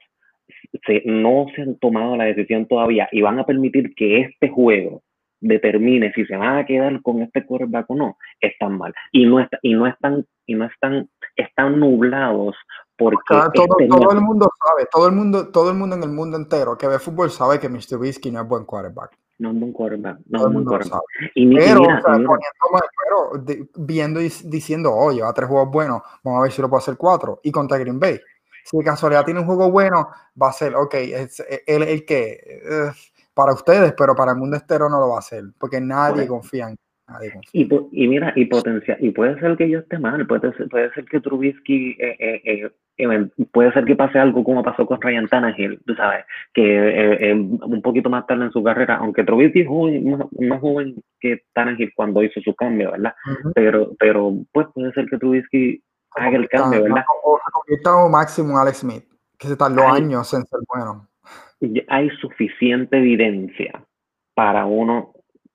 se, no se han tomado la decisión todavía y van a permitir que este juego determine si se van a quedar con este quarterback o no, están mal. Y no, está, y no están, y no están, están nublados porque todo, este todo el mundo sabe, todo el mundo, todo el mundo en el mundo entero que ve fútbol sabe que Mr. Whiskey no es buen quarterback. No es buen quarterback, no es buen quarterback. Y pero, pero viendo y diciendo, oye, va a tres juegos buenos, vamos a ver si lo puede hacer cuatro. Y contra Green Bay. Si de casualidad tiene un juego bueno, va a ser, ok, es, él el que para ustedes, pero para el mundo entero no lo va a hacer, porque nadie confía en Y, y, mira, y potencia, y puede ser que yo esté mal, puede ser, puede ser que Trubisky, eh, eh, eh, puede ser que pase algo como pasó con Ryan Tannehill, tú sabes, que un poquito más tarde en su carrera, aunque Trubisky es más, joven que Tannehill cuando hizo su cambio, ¿verdad? Pero, pero pues puede ser que Trubisky haga el cambio, ¿verdad? O se convierta máximo Alex Smith, que se tardó años en ser bueno hay suficiente evidencia para uno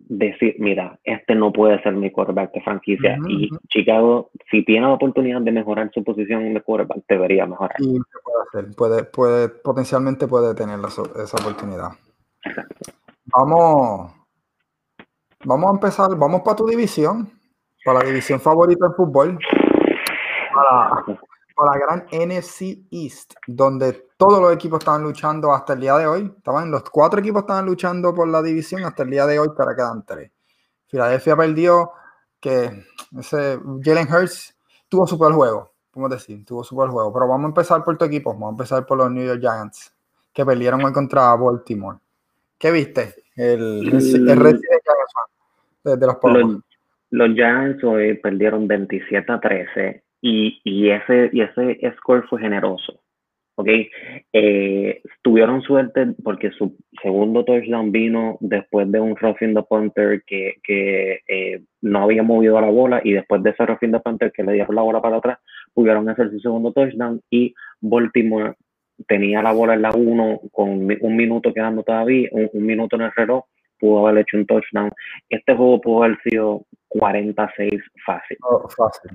decir, mira, este no puede ser mi quarterback de franquicia. y Chicago, si tiene la oportunidad de mejorar su posición de quarterback, debería mejorar. Y puede hacer, puede, puede, potencialmente puede tener esa oportunidad. Vamos, vamos a empezar, vamos para tu división, para la división favorita del fútbol, para, para la gran NFC East, donde todos los equipos estaban luchando hasta el día de hoy. Estaban los cuatro equipos estaban luchando por la división hasta el día de hoy, pero quedan tres. Filadelfia perdió, que ese Jalen Hurts tuvo su peor juego, podemos decir, tuvo su peor juego. Pero vamos a empezar por tu equipo, vamos a empezar por los New York Giants, que perdieron hoy contra Baltimore. ¿Qué viste? El, el, de, los, los, los Giants hoy perdieron 27 a 13 y, y, ese, y ese score fue generoso. ¿ok? Eh, tuvieron suerte porque su segundo touchdown vino después de un roughing the punter que, que eh, no había movido la bola y después de ese roughing the punter que le dieron la bola para atrás, pudieron hacer su segundo touchdown y Baltimore tenía la bola en la 1 con un minuto quedando todavía, un, minuto en el reloj, pudo haber hecho un touchdown. Este juego pudo haber sido 46 fácil. Oh, fácil,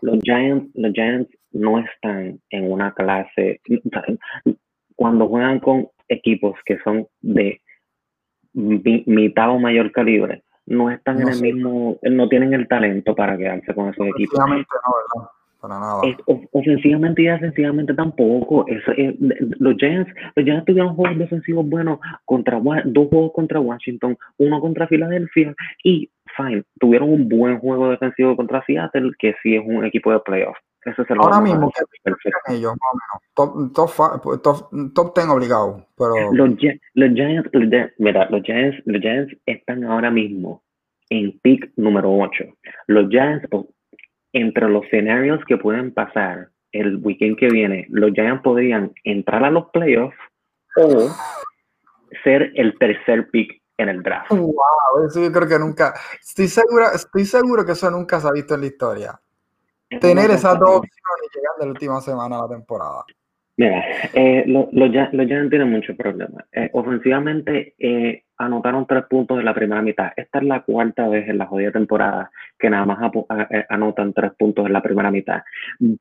Los Giants, los Giants no están en una clase. Cuando juegan con equipos que son de mitad o mayor calibre, no están en el mismo, no tienen el talento para quedarse con esos equipos. No, ¿verdad? Para nada. ofensivamente y defensivamente tampoco. los Giants, los Giants tuvieron juegos defensivos buenos contra dos juegos contra Washington, uno contra Filadelfia y fine, tuvieron un buen juego defensivo contra Seattle, que sí es un equipo de playoff. Eso se lo Ahora mismo, ellos, top, top, top, top 10 obligado. Pero... Los, los, Giants, mira, los, Giants, los Giants están ahora mismo en pick número 8. Los Giants, entre los escenarios que pueden pasar el weekend que viene, los Giants podrían entrar a los playoffs o ser el tercer pick en el draft. Wow, eso yo creo que nunca, estoy seguro, estoy seguro que eso nunca se ha visto en la historia. Tener esas dos opciones llegando la última semana de la temporada. Mira, eh, los los Giants tienen muchos problemas. Eh, ofensivamente eh, anotaron tres puntos en la primera mitad. Esta es la cuarta vez en la jodida temporada que nada más eh, anotan tres puntos en la primera mitad.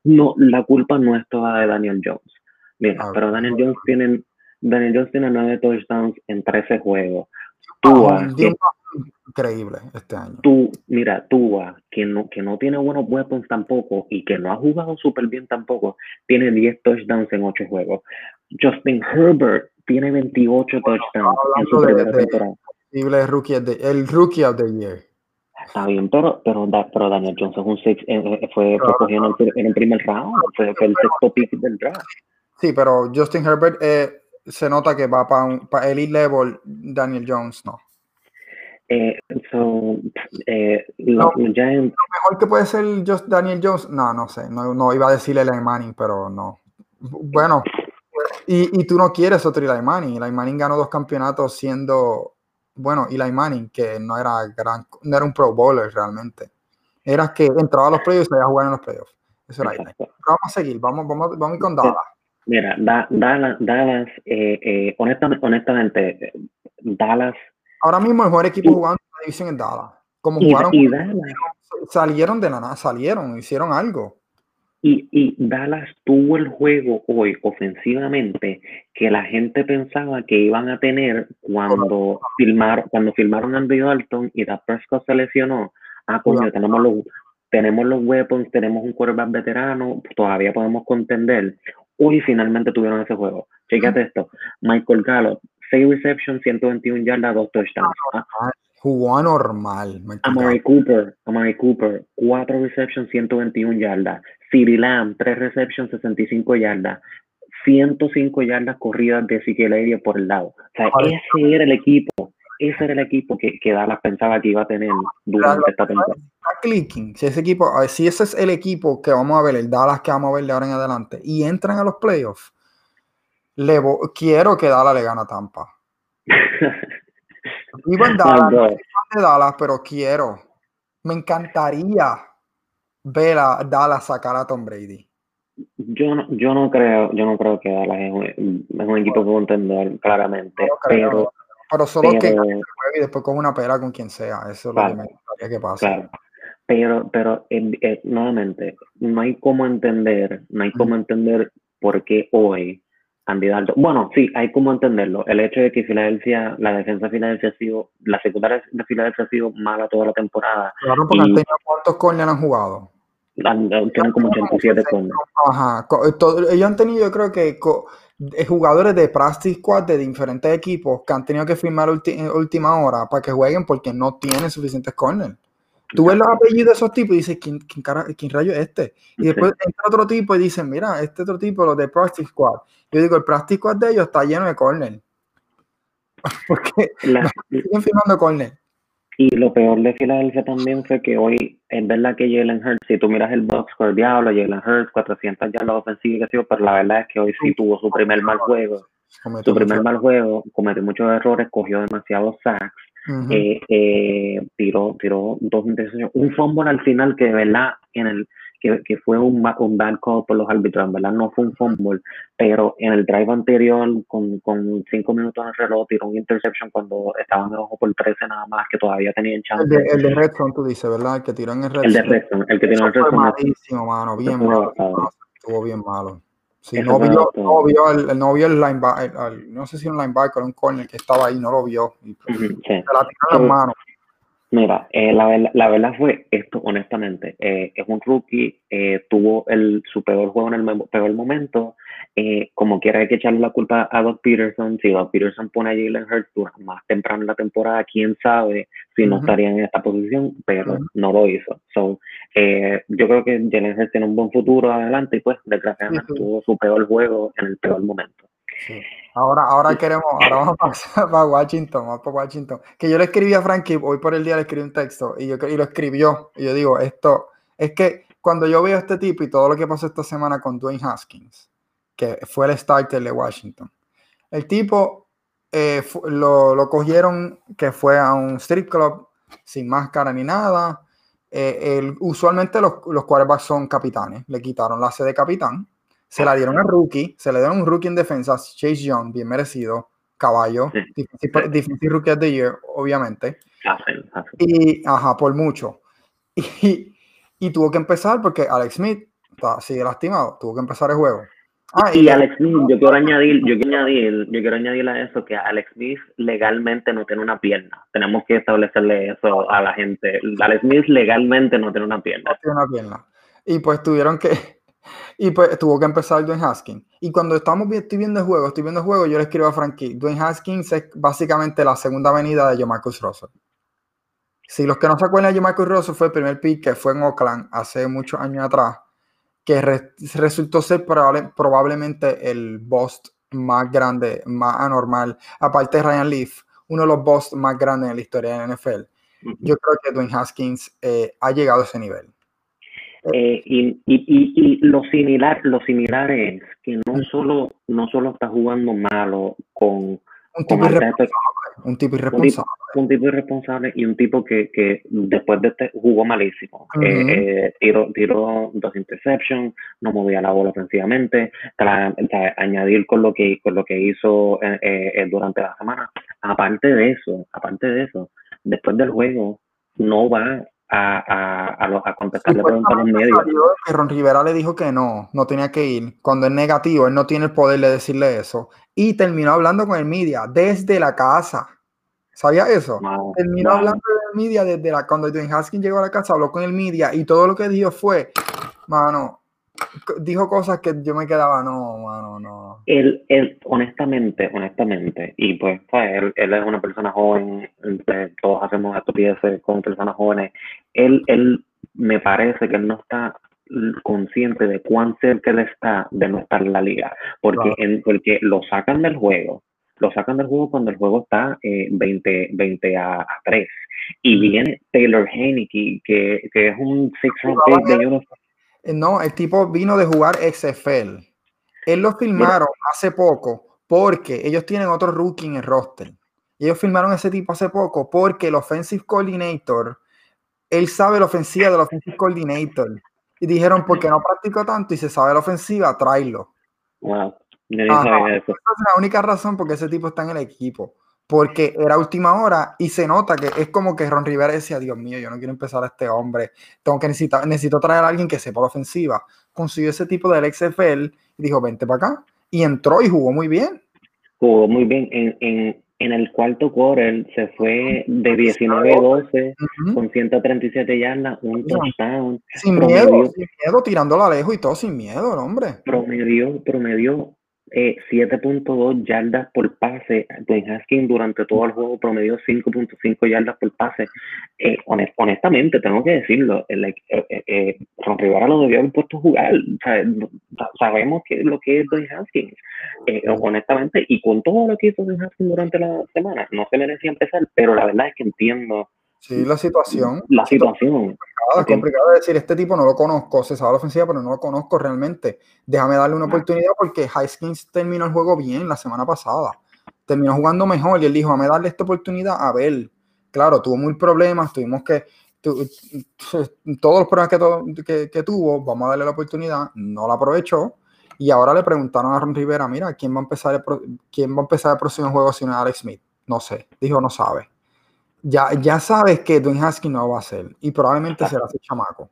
No, la culpa no es toda de Daniel Jones. Mira, ah, pero Daniel Jones tiene Daniel Jones tiene nueve touchdowns en 13 juegos. Tua, increíble este año. Tú, mira, Tua, que no, que no tiene buenos weapons tampoco y que no ha jugado súper bien tampoco, tiene 10 touchdowns en 8 juegos. Justin Herbert tiene 28 touchdowns en su primera temporada. El rookie, de, el rookie of the year. Está bien, pero, pero, pero Daniel Johnson un six, eh, eh, fue, fue cogido en el, en el, primer round, fue, fue el sexto pick del draft. Sí, pero Justin Herbert eh, se nota que va para un elite level, Daniel Jones no. Eh, so, eh, lo, mejor que puede ser just Daniel Jones, no, no sé, no, no iba a decirle Eli Manning, pero no. Bueno, y, y tú no quieres otro Eli Manning. Eli Manning ganó dos campeonatos siendo, bueno, Eli Manning, que no era gran, no era un pro bowler realmente. Era que entraba a los playoffs y salía a jugar en los playoffs. Eso era Vamos a seguir, vamos, vamos, vamos a ir con Dallas. Mira, Dallas, Dallas eh, eh, honestamente, honestamente, Dallas. Ahora mismo el mejor equipo jugando en la división es Dallas. Como jugaron, salieron de la nada, salieron, hicieron algo. Y, y, Dallas tuvo el juego hoy ofensivamente que la gente pensaba que iban a tener cuando filmaron, cuando filmaron a Andy Dalton y Da Prescott se lesionó. Ah, coño, tenemos los, tenemos los weapons, tenemos un quarterback veterano, todavía podemos contender. Hoy finalmente tuvieron ese juego. Chécate esto. Michael Gallup, 6 receptions, 121 yardas, 2 touchdowns. Ah, ah, jugó normal. Amari Cooper, Amari Cooper, 4 receptions, 121 yardas. CeeDee Lamb, 3 receptions, 65 yardas. 105 yardas corridas de Ezekiel por el lado. O sea, ese era el equipo ese era el equipo que, que Dallas pensaba que iba a tener durante esta temporada. Está clicking. Si ese equipo, si ese es el equipo que vamos a ver, el Dallas que vamos a ver de ahora en adelante, y entran a los playoffs, le quiero que Dallas le gane a Tampa. Vivo en Dallas, de Dallas, pero quiero. Me encantaría ver a Dallas sacar a Tom Brady. Yo no, yo no creo, yo no creo que Dallas es un, es un equipo que contender claramente, pero pero solo que y después coge una pera con quien sea. Eso es lo que me gustaría que pase. Claro. Pero, pero eh, nuevamente, no hay cómo entender, no hay cómo entender por qué hoy candidato. Bueno, sí, hay como entenderlo. El hecho de que Filadelfia, la defensa de Filadelfia ha sido, la secundaria de Filadelfia ha sido mala toda la temporada. Claro, porque han tenido cuántos corners han jugado. tienen como 87 corners. Ajá. ellos han tenido, yo creo que jugadores de practice squad de diferentes equipos que han tenido que firmar en última hora para que jueguen porque no tienen suficientes corners. Tú ves los apellidos de esos tipos y dices, ¿quién, quién, cara, ¿quién rayo es este? Y después entra otro tipo y dicen, mira, este otro tipo, los de Practice Squad. Yo digo, el Practice Squad de ellos está lleno de corner. Porque la, siguen firmando corner. Y lo peor de Filadelfia también fue que hoy, es verdad que Jalen Hurts, si tú miras el box score, diablo, Jalen Hurts, 400 ya la ofensiva, pero la verdad es que hoy sí tuvo su primer mal juego. Su primer mal juego, cometió muchos errores, cogió demasiados sacks eh, eh, tiró, tiró dos intercepciones, un fumble al final que de verdad en el que, que fue un, un bad call por los árbitros, en verdad no fue un fumble, pero en el drive anterior con, con cinco minutos en el reloj tiró un interception cuando estaban debajo por 13 nada más, que todavía tenían chance. El de, el de Redstone, tú dices, ¿verdad? El que tiró en el Redstone. El de Redstone, el que tiró en el Redstone. malísimo, mano, bien malo. Estuvo bien malo. Sí, no vio, no vio, el, no vio el linebacker, no sé si un linebacker o un corner que estaba ahí, no lo vio. Y, pues, Se la tiró las manos. Mira, eh, la, la, verdad fue esto, honestamente. Eh, es un rookie, eh, tuvo el, su peor juego en el peor momento. Eh, como quiera, hay que echarle la culpa a Doug Peterson. Si Doug Peterson pone a Jalen Hurts más temprano en la temporada, quién sabe si no estaría en esta posición, pero no lo hizo. So, yo creo que Jalen Hurts tiene un buen futuro adelante y, pues, desgraciadamente, tuvo su peor juego en el peor momento. Ahora, ahora queremos, ahora vamos a pasar para Washington, vamos para Washington. Que yo le escribí a Frankie, hoy por el día le escribí un texto y, yo, y lo escribió. Y yo digo, esto, es que cuando yo veo a este tipo y todo lo que pasó esta semana con Dwayne Haskins, que fue el starter de Washington, el tipo eh, lo, lo, cogieron que fue a un strip club sin máscara ni nada. Eh, usualmente los, los quarterbacks son capitanes, le quitaron la C de capitán se la dieron a rookie, se le dieron un rookie en defensa, Chase Young, bien merecido, caballo, difícil, rookie of the year, obviamente. Y, ajá, por mucho. Y, y, tuvo que empezar porque Alex Smith está, sigue lastimado, tuvo que empezar el juego. Ah, y, Alex Smith, yo quiero añadir, yo quiero añadir, yo quiero añadir a eso que Alex Smith legalmente no tiene una pierna. Tenemos que establecerle eso a la gente. Alex Smith legalmente no tiene una pierna. No tiene una pierna. Y pues tuvieron que, y pues tuvo que empezar Dwayne Haskins. Y cuando estamos estoy viendo el juego, estoy viendo el juego, yo le escribo a Frankie, Dwayne Haskins es básicamente la segunda venida de Marcus Russell. Si los que no se acuerdan de Marcus Russell fue el primer pick que fue en Oakland hace muchos años atrás, que resultó ser probablemente el boss más grande, más anormal, aparte de Ryan Leaf, uno de los boss más grandes en la historia de la NFL. Yo creo que Dwayne Haskins eh, ha llegado a ese nivel. Eh, y, y, y, lo similar lo similar es que no solo no solo está jugando malo con un tipo, irresponsable, un tipo irresponsable. un tipo, irresponsable y un tipo que, que después de este jugó malísimo. Eh, eh, tiró, tiró dos interceptions no movía la bola ofensivamente añadir con lo que con lo que hizo durante la semana. Aparte de eso aparte de eso después del juego no va a, a, a, a contestarle sí, preguntas en medio. Que Ron Rivera le dijo que no, no tenía que ir. Cuando es negativo, él no tiene el poder de decirle eso. Y terminó hablando con el media desde la casa. ¿Sabía eso? terminó hablando con el media desde la cuando Dwayne Haskins llegó a la casa, habló con el media y todo lo que dijo fue, mano, dijo cosas que yo me quedaba, no, mano, no. Él, él, honestamente, honestamente, y pues, él, él, es una persona joven, todos hacemos estupideces con personas jóvenes, él, él me parece que él no está consciente de cuán cerca él está de no estar en la liga, porque, en, porque lo sacan del juego, lo sacan del juego cuando el juego está eh, 20, 20 a, 3, y viene Taylor Heineke, que, que es un six round pick de eh, no, el tipo vino de jugar XFL. Él lo filmaron hace poco porque ellos tienen otro rookie en el roster. Y ellos filmaron ese tipo hace poco porque el offensive coordinator, él sabe la ofensiva del offensive coordinator. Y dijeron, porque no practicó tanto y se sabe la ofensiva, tráelo. Wow. esa es la única razón porque ese tipo está en el equipo. Porque era última hora y se nota que es como que Ron Rivera decía, Dios mío, yo no quiero empezar a este hombre, tengo que necesitar, necesito traer a alguien que sepa la ofensiva. Consiguió ese tipo del XFL y dijo, vente para acá. Y entró y jugó muy bien. Jugó muy bien. En, en, en el cuarto quarter se fue de 19-12 con 137 yardas, un touchdown. Sin miedo, sin miedo, tirándola lejos y todo sin miedo, hombre. Promedió, promedió eh, 7.2 yardas por pase. Dwayne Haskins durante todo el juego promedió 5.5 yardas por pase. Eh, honestamente, tengo que decirlo, eh, eh, eh, Ron Rivera lo debió haber puesto a jugar. sabemos que lo que es Dwayne Haskins. honestamente, y con todo lo que hizo Dwayne Haskins durante la semana, no se merecía empezar, pero la verdad es que entiendo Sí, la situación. La situación. Es complicado, decir, este tipo no lo conozco, se sabe la ofensiva, pero no lo conozco realmente. Déjame darle una oportunidad porque Highskins terminó el juego bien la semana pasada. Terminó jugando mejor y él dijo, déjame darle esta oportunidad a ver. Claro, tuvo mil problemas, tuvimos que... todos los problemas que, que, tuvo, vamos a darle la oportunidad, no la aprovechó. Y ahora le preguntaron a Ron Rivera, mira, ¿quién va a empezar el, quién va a empezar el próximo juego si no es Alex Smith? No sé. Dijo, no sabe ya, ya sabes que Dwayne Haskins no va a ser y probablemente será ese chamaco,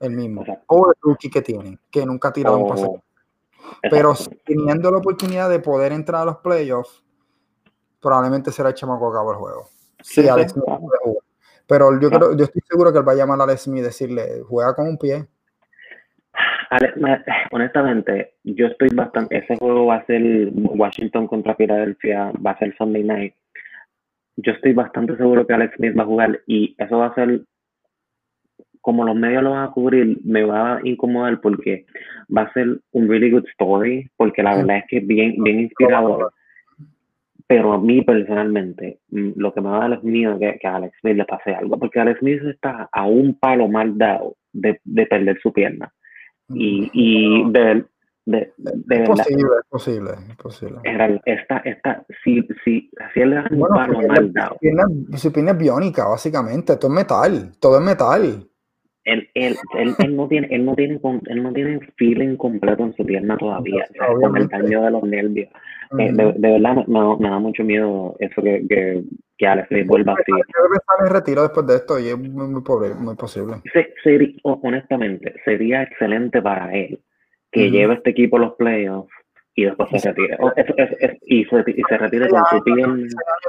el mismo, o el rookie que tiene, que nunca ha tirado un pase. Oh, Pero teniendo la oportunidad de poder entrar a los playoffs, probablemente será el chamaco que acaba el juego. Sí, Alex Pero yo, creo, yo estoy seguro que él va a llamar a Alex Smith y decirle, juega con un pie. honestamente, yo estoy bastante. Ese juego va a ser Washington contra Philadelphia, va a ser Sunday night yo estoy bastante seguro que Alex Smith va a jugar y eso va a ser, como los medios lo van a cubrir, me va a incomodar porque va a ser un really good story, porque la verdad es que es bien, bien inspirador. Pero a mí personalmente, mm, lo que me va a dar es miedo que, que a Alex Smith le pase algo, porque Alex Smith está a un palo mal dado de, de perder su pierna. Y, y de, de, de es posible, es posible, es posible. Esta, esta, si, si, si él un bueno, palo mal dado. Su pierna es biónica, básicamente, todo es metal, todo es metal. Él, él, él, él, no tiene, él, no tiene, él no tiene feeling completo en su pierna todavía, con el daño de los nervios. Eh, de, de, verdad me, me, da mucho miedo eso que, que, que Alex le vuelva así. Debe estar en retiro después de esto y es muy, muy, pobre, muy posible. sería, honestamente, sería excelente para él que lleva este equipo a los playoffs y después se retire. y, se, y se retire con su team.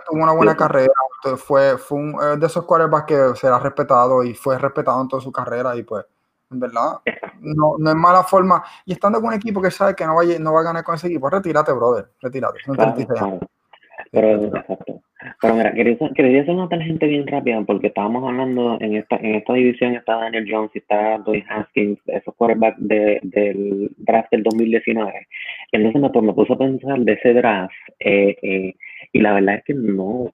Tuvo una buena carrera, fue, fue un, de esos quarterbacks que será respetado y fue respetado en toda su carrera y pues, en verdad, no, no es mala forma. Y estando con un equipo que sabe que no va, no va a ganar con ese equipo, retírate, brother, retírate. Pero, exacto. Pero mira, quería, quería hacer una tangente bien rápida porque estábamos hablando en esta, en esta división está Daniel Jones y está Dwayne Haskins, esos quarterbacks de, del draft del 2019. Entonces me, pues, me puse a pensar de ese draft eh, eh, y la verdad es que no,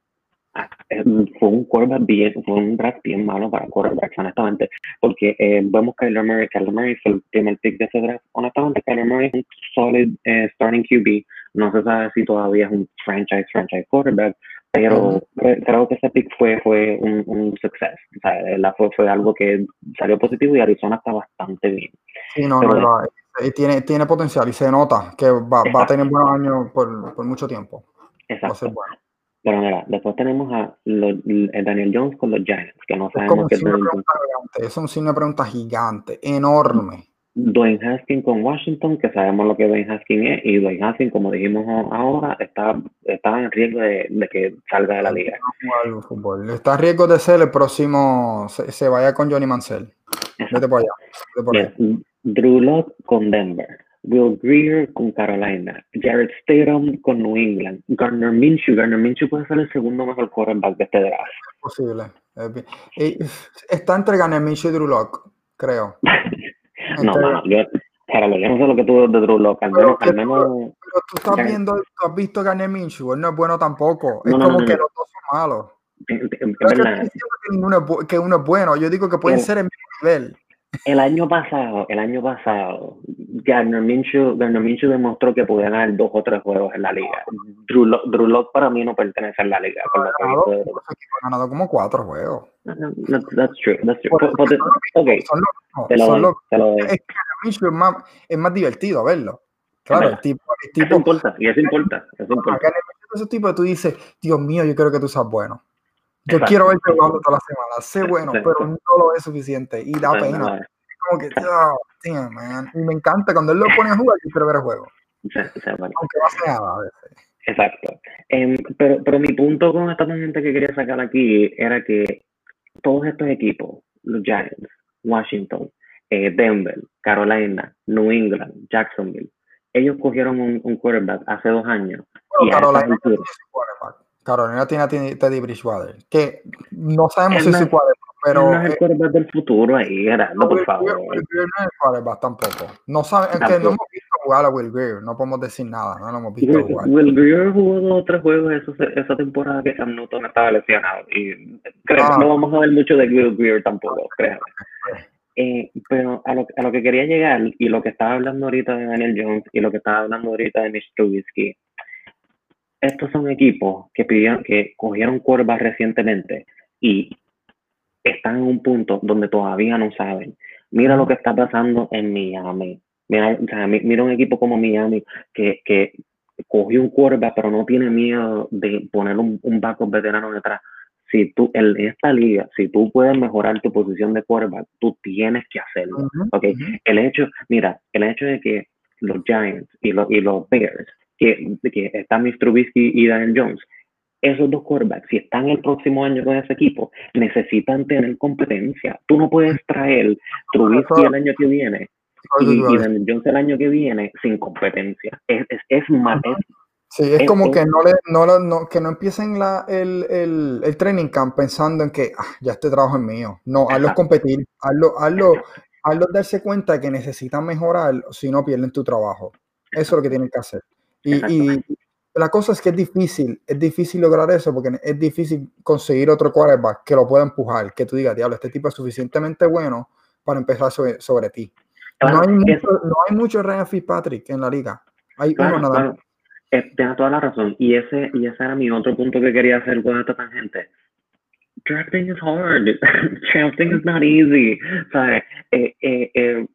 eh, fue un quarterback bien, fue un draft bien malo para quarterbacks, honestamente, porque eh, vemos Kyler Murray, Kyler Murray fue el primer pick de ese draft, honestamente Kyler Murray es un solid starting QB, no se sabe si todavía es un franchise, franchise quarterback, pero creo que ese pick fue, fue un, un success. O sea, fue, fue algo que salió positivo y Arizona está bastante bien. Sí, no, no, y tiene, tiene potencial y se nota que va, va a tener buenos años por, por mucho tiempo. Exacto. Bueno. Pero mira, después tenemos a los, Daniel Jones con los Giants, que no sabemos qué es. Es un signo de pregunta gigante, enorme. Dwayne Haskins con Washington, que sabemos lo que Dwayne Haskins es, y Dwayne Haskins, como dijimos ahora, está, está en riesgo de, de que salga de la liga. Está en riesgo de ser el próximo, se, vaya con Johnny Mansell. Vete por allá. Drew Locke con Denver. Will Greer con Carolina, Jared Stidham con New England, Gardner Minshew. Gardner Minshew puede ser el segundo mejor quarterback de este draft. Es posible. Está entre Gardner Minshew y Drew Locke, creo. no, no, yo, pero yo no sé lo que tú de Drew Locke, al menos... Al menos pero tú estás viendo, tú has visto Gardner Minshew, él no es bueno tampoco. Es como que los dos son malos. Es, es, es. Que, uno, que uno es bueno, yo digo que pueden ser en mi nivel. El año pasado, el año pasado, Gardner Minshew, Gardner Minshew demostró que podía ganar dos o tres juegos en la liga. Drew, Drew Lock para mí no pertenece a la liga. Ha ganado, ha ganado como cuatro juegos. that's true, that's true. okay. te lo, te lo es que Minshew es más, es más divertido verlo. Claro, el tipo, el tipo. Eso importa, y eso importa. Eso importa. Esos tipos tú dices, Dios mío, yo creo que tú seas bueno. Yo quiero verte jugando toda la semana, sé bueno, pero no lo es suficiente y da pena. Es como que, oh, damn, man. Y me encanta cuando él lo pone a jugar, yo quiero ver el juego. Aunque a ser nada a veces. Exacto. Em, pero, pero mi punto con esta gente que quería sacar aquí era que todos estos equipos, los Giants, Washington, eh, Denver, Carolina, New England, Jacksonville, ellos cogieron un, un quarterback hace dos años. y Carolina, Carolina tiene a Teddy Bridgewater, que no sabemos si es su quarterback, pero... No es el quarterback del futuro ahí, era, no, por favor. Will Greer no es el quarterback tampoco. No sabe, es que no hemos visto jugar a Will Greer, no podemos decir nada, no lo hemos visto jugar. Will Greer jugó dos o tres juegos esa temporada que Cam Newton estaba lesionado, y creo que no vamos a ver mucho de Will Greer tampoco, creo. Eh, pero a lo, a lo, que quería llegar y lo que estaba hablando ahorita de Daniel Jones y lo que estaba hablando ahorita de Mitch Trubisky, estos son equipos que pidieron, que cogieron curvas recientemente y están en un punto donde todavía no saben. Mira lo que está pasando en Miami. Mira, mira un equipo como Miami que, que cogió un curva pero no tiene miedo de poner un, un backup veterano detrás si tú en esta liga, si tú puedes mejorar tu posición de quarterback, tú tienes que hacerlo. okay? El hecho, mira, el hecho de que los Giants y los, y los Bears, que, que están Mr. Trubisky y Daniel Jones, esos dos quarterbacks, si están el próximo año con ese equipo, necesitan tener competencia. Tú no puedes traer Trubisky el año que viene y, Daniel Jones el año que viene sin competencia. Es, es, es, más, Sí, es como que no le, no, no, que no empiecen la, el, el, el, training camp pensando en que ah, ya este trabajo es mío. No, hazlo competir, hazlo, hazlo, hazlo darse cuenta que necesitan mejorar si no pierden tu trabajo. Eso es lo que tienen que hacer. Y, y, la cosa es que es difícil, es difícil lograr eso porque es difícil conseguir otro quarterback que lo pueda empujar, que tú digas, diablo, este tipo es suficientemente bueno para empezar sobre, sobre ti. no, hay mucho, no hay mucho Ryan Fitzpatrick en la liga. Hay uno nada más. Eh, tienes toda la razón. Y ese, y ese era mi otro punto que quería hacer con esta tangente. Drafting is hard. Drafting is not easy. ¿Sabes? Eh, eh, eh,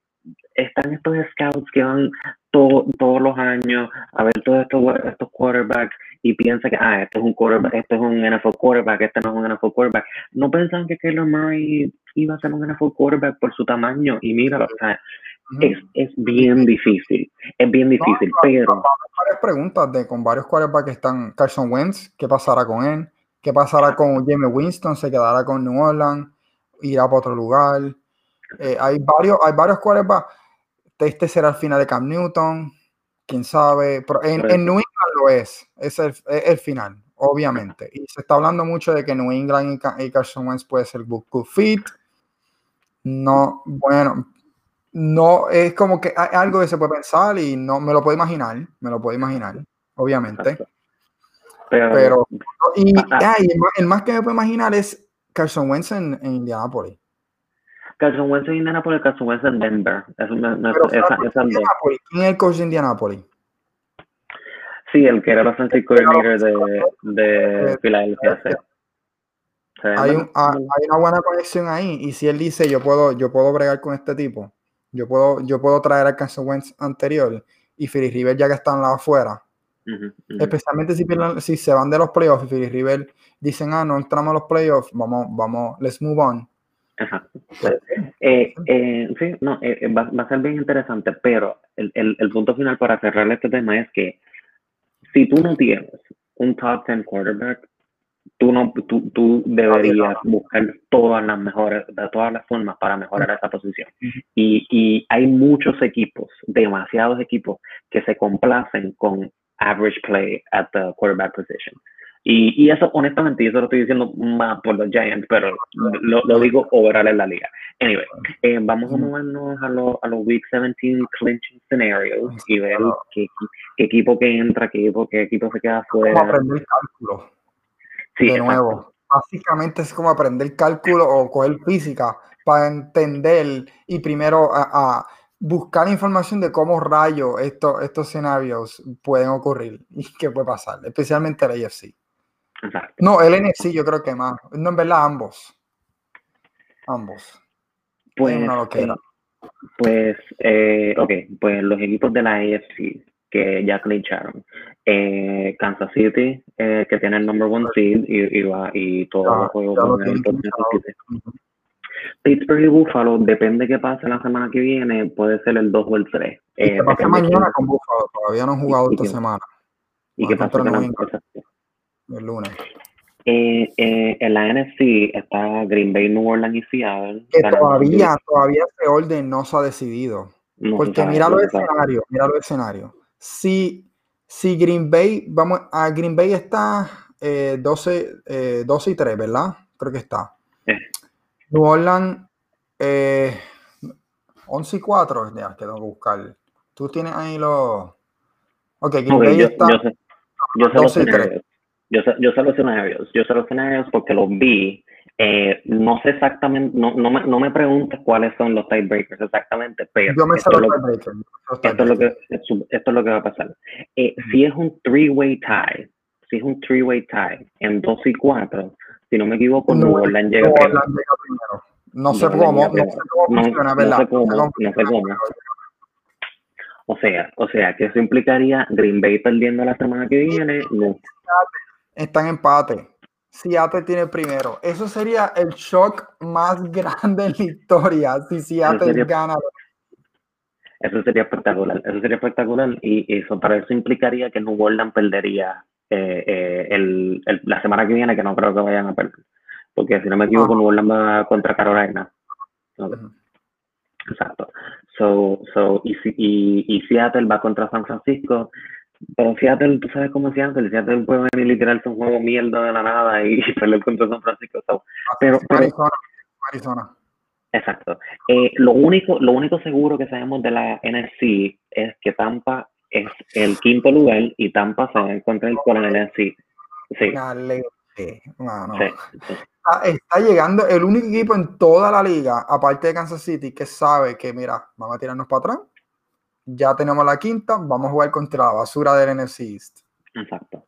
están estos scouts que van todos los años a ver todos estos, estos quarterbacks y piensan que, ah, esto es un quarterback, esto es un NFL quarterback, este no es un NFL quarterback. No pensaban que Kyler Murray iba a ser un NFL quarterback por su tamaño y míralo, o sea, es, es, bien difícil, es bien difícil, pero... Varias preguntas de con varios quarterbacks que están Carson Wentz, ¿qué pasará con él? ¿Qué pasará con Jamie Winston? ¿Se quedará con New Orleans? ¿Irá para otro lugar? Eh, hay varios, hay varios quarterbacks. Este será el final de Cam Newton, quién sabe. Pero en, en New England lo es, es el, es el, final, obviamente. Y se está hablando mucho de que New England y, Carson Wentz puede ser good fit. No, bueno, no es como que hay algo que se puede pensar y no me lo puedo imaginar, me lo puedo imaginar, obviamente. Pero, y, ah, el, más, que me puedo imaginar es Carson Wentz en, en Indianapolis. Carson Wentz en Indianapolis, Carson Wentz en Denver. Es, una, ¿Quién es el coach de Indianapolis? Sí, el que era el offensive coordinator de, de Filadelfia. Hay, un, hay, una buena conexión ahí y si él dice yo puedo yo puedo bregar con este tipo yo puedo, yo puedo traer al Carson Wentz anterior y Philly River ya que están la afuera. Especialmente si, si se van de los playoffs y Philly River dicen, ah, no entramos a los playoffs, vamos, vamos, let's move on. Eh, eh, sí, no, eh, va, va, a ser bien interesante, pero el, el, el, punto final para cerrar este tema es que si tú no tienes un top 10 quarterback, tú, no, tú, tú deberías buscar todas las mejores, de todas las formas para mejorar esa posición. Y, y hay muchos equipos, demasiados equipos, que se complacen con average play at the quarterback position. Y, y eso, honestamente, yo eso lo estoy diciendo más por los Giants, pero lo, lo digo overall en la liga. Anyway, eh, vamos a movernos a, lo, a los Week 17 clinching scenarios y ver qué, qué, equipo que entra, qué equipo, qué equipo se queda fuera. aprender cálculo de nuevo. Básicamente es como aprender cálculo o coger física para entender y primero a, buscar información de cómo rayos estos, estos escenarios pueden ocurrir y qué puede pasar, especialmente el No, el NFC yo creo que más. No, en verdad, ambos. Ambos. Pues, eh, pues, eh, ok, pues los equipos de la AFC que ya clincharon. Eh, Kansas City, eh, que tiene el number one seed y, y, va, y todos los juegos van a Pittsburgh y Buffalo, depende qué pase la semana que viene, puede ser el 2 o el 3. Eh, ¿Qué pasa mañana con Buffalo? Todavía no han jugado esta semana. ¿Y qué pasa con el lunes? Eh, eh, en la NFC está Green Bay, New Orleans y Seattle. Que todavía, todavía ese orden no se ha decidido. porque mira los escenarios, mira los escenarios. Si, si Green Bay, vamos, a Green Bay está 12, eh, 12 y 3, ¿verdad? Creo que está. New Orleans, 11 y 4, ya, que tengo que buscar. Tú tienes ahí los... Ok, Green Bay está... Yo sé, 12 y 3. Yo sé, yo sé los escenarios, yo sé los escenarios porque los vi. Eh, no sé exactamente, no, no, me, no me preguntes cuáles son los tiebreakers exactamente, pero yo me esto, es lo que, esto, es lo que va a pasar. Eh, si es un three-way tie, si es un three-way tie en 2 y 4, si no me equivoco, no, New Orleans llega, primero. primero. No sé cómo, no sé cómo funciona, ¿verdad? No sé cómo, no sé cómo. O sea, o sea, que eso implicaría Green Bay perdiendo la semana que viene. No está en empate. Seattle tiene primero. Eso sería el shock más grande en la historia si Seattle gana. Eso sería espectacular. Eso sería espectacular y eso para eso implicaría que New Orleans perdería eh, eh, el, la semana que viene, que no creo que vayan a perder. Porque si no me equivoco, ah. New Orleans va contra Carolina. Exacto. So, so, y, y, y Seattle va contra San Francisco pero Seattle, tú sabes cómo es Seattle, Seattle puede venir literalmente un juego mierda de la nada y perder contra San Francisco. pero, Arizona, Arizona. Exacto. Eh, lo, único, lo único seguro que sabemos de la NFC es que Tampa es el quinto lugar y Tampa se va a encontrar con el NFC. Sí. Está, está, llegando el único equipo en toda la liga, aparte de Kansas City, que sabe que, mira, vamos a tirarnos para atrás ya tenemos la quinta, vamos a jugar contra la basura del NFC East. Exacto.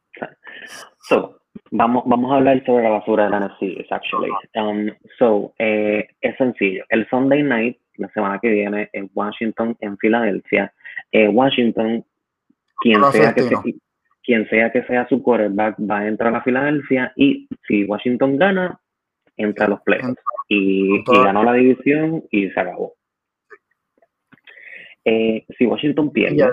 So, vamos, vamos a hablar sobre la basura del NFC East, actually. Um, so, eh, es sencillo. El Sunday night, la semana que viene, en Washington, en Filadelfia. Eh, Washington, quien sea, que sea, quien sea que sea su quarterback, va a entrar a Filadelfia y si Washington gana, entra a los playoffs. Y, y ganó la división y se acabó. Eh, si Washington pierde,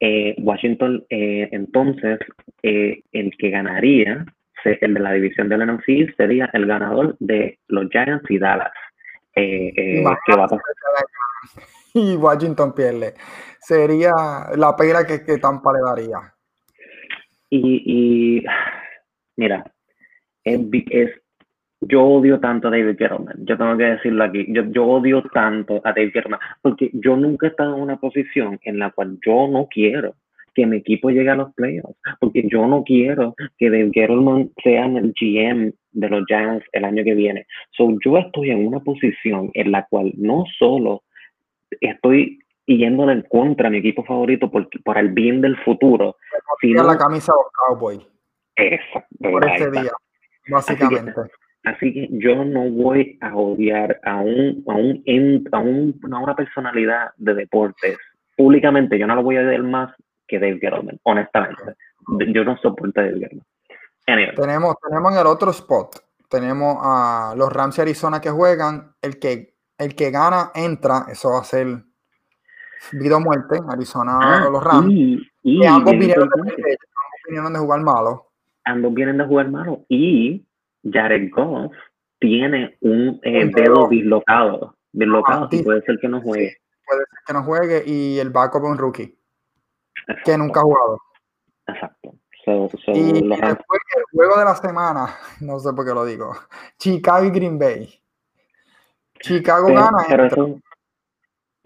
eh, Washington eh, entonces el que ganaría, el de la división de la NFC sería el ganador de los Giants y Dallas. que va y Washington pierde. Sería la pena que, que Tampa le daría. Y, y mira, es, es, yo odio tanto a David Gettleman, yo tengo que decirlo aquí, yo, yo odio tanto a David Gettleman, porque yo nunca he estado en una posición en la cual yo no quiero que mi equipo llegue a los playoffs, porque yo no quiero que David Gettleman sea el GM de los Giants el año que viene. So, yo estoy en una posición en la cual no solo estoy yendo en contra a mi equipo favorito por, por el bien del futuro, sino... la camisa de los Cowboys. Exacto. Por ese día, básicamente. Así que yo no voy a odiar a, un, a, un, a, un, una personalidad de deportes públicamente. Yo no lo voy a odiar más que Dave Gettleman, honestamente. Yo no soporto a Dave Gettleman. Tenemos, tenemos en el otro spot, tenemos a los Rams de Arizona que juegan. El que, el que gana entra, eso va a ser vida o muerte. Arizona ah, los Rams. Y, ambos, vinieron de, ambos vinieron de jugar malo. Ambos vienen de jugar malo. Y Jared Goff tiene un eh, dedo dislocado, dislocado, ah, puede ser que no juegue. Puede ser que no juegue y el backup es un rookie, que nunca ha jugado. Exacto. y después el juego de la semana, no sé por qué lo digo, Chicago y Green Bay. Chicago gana.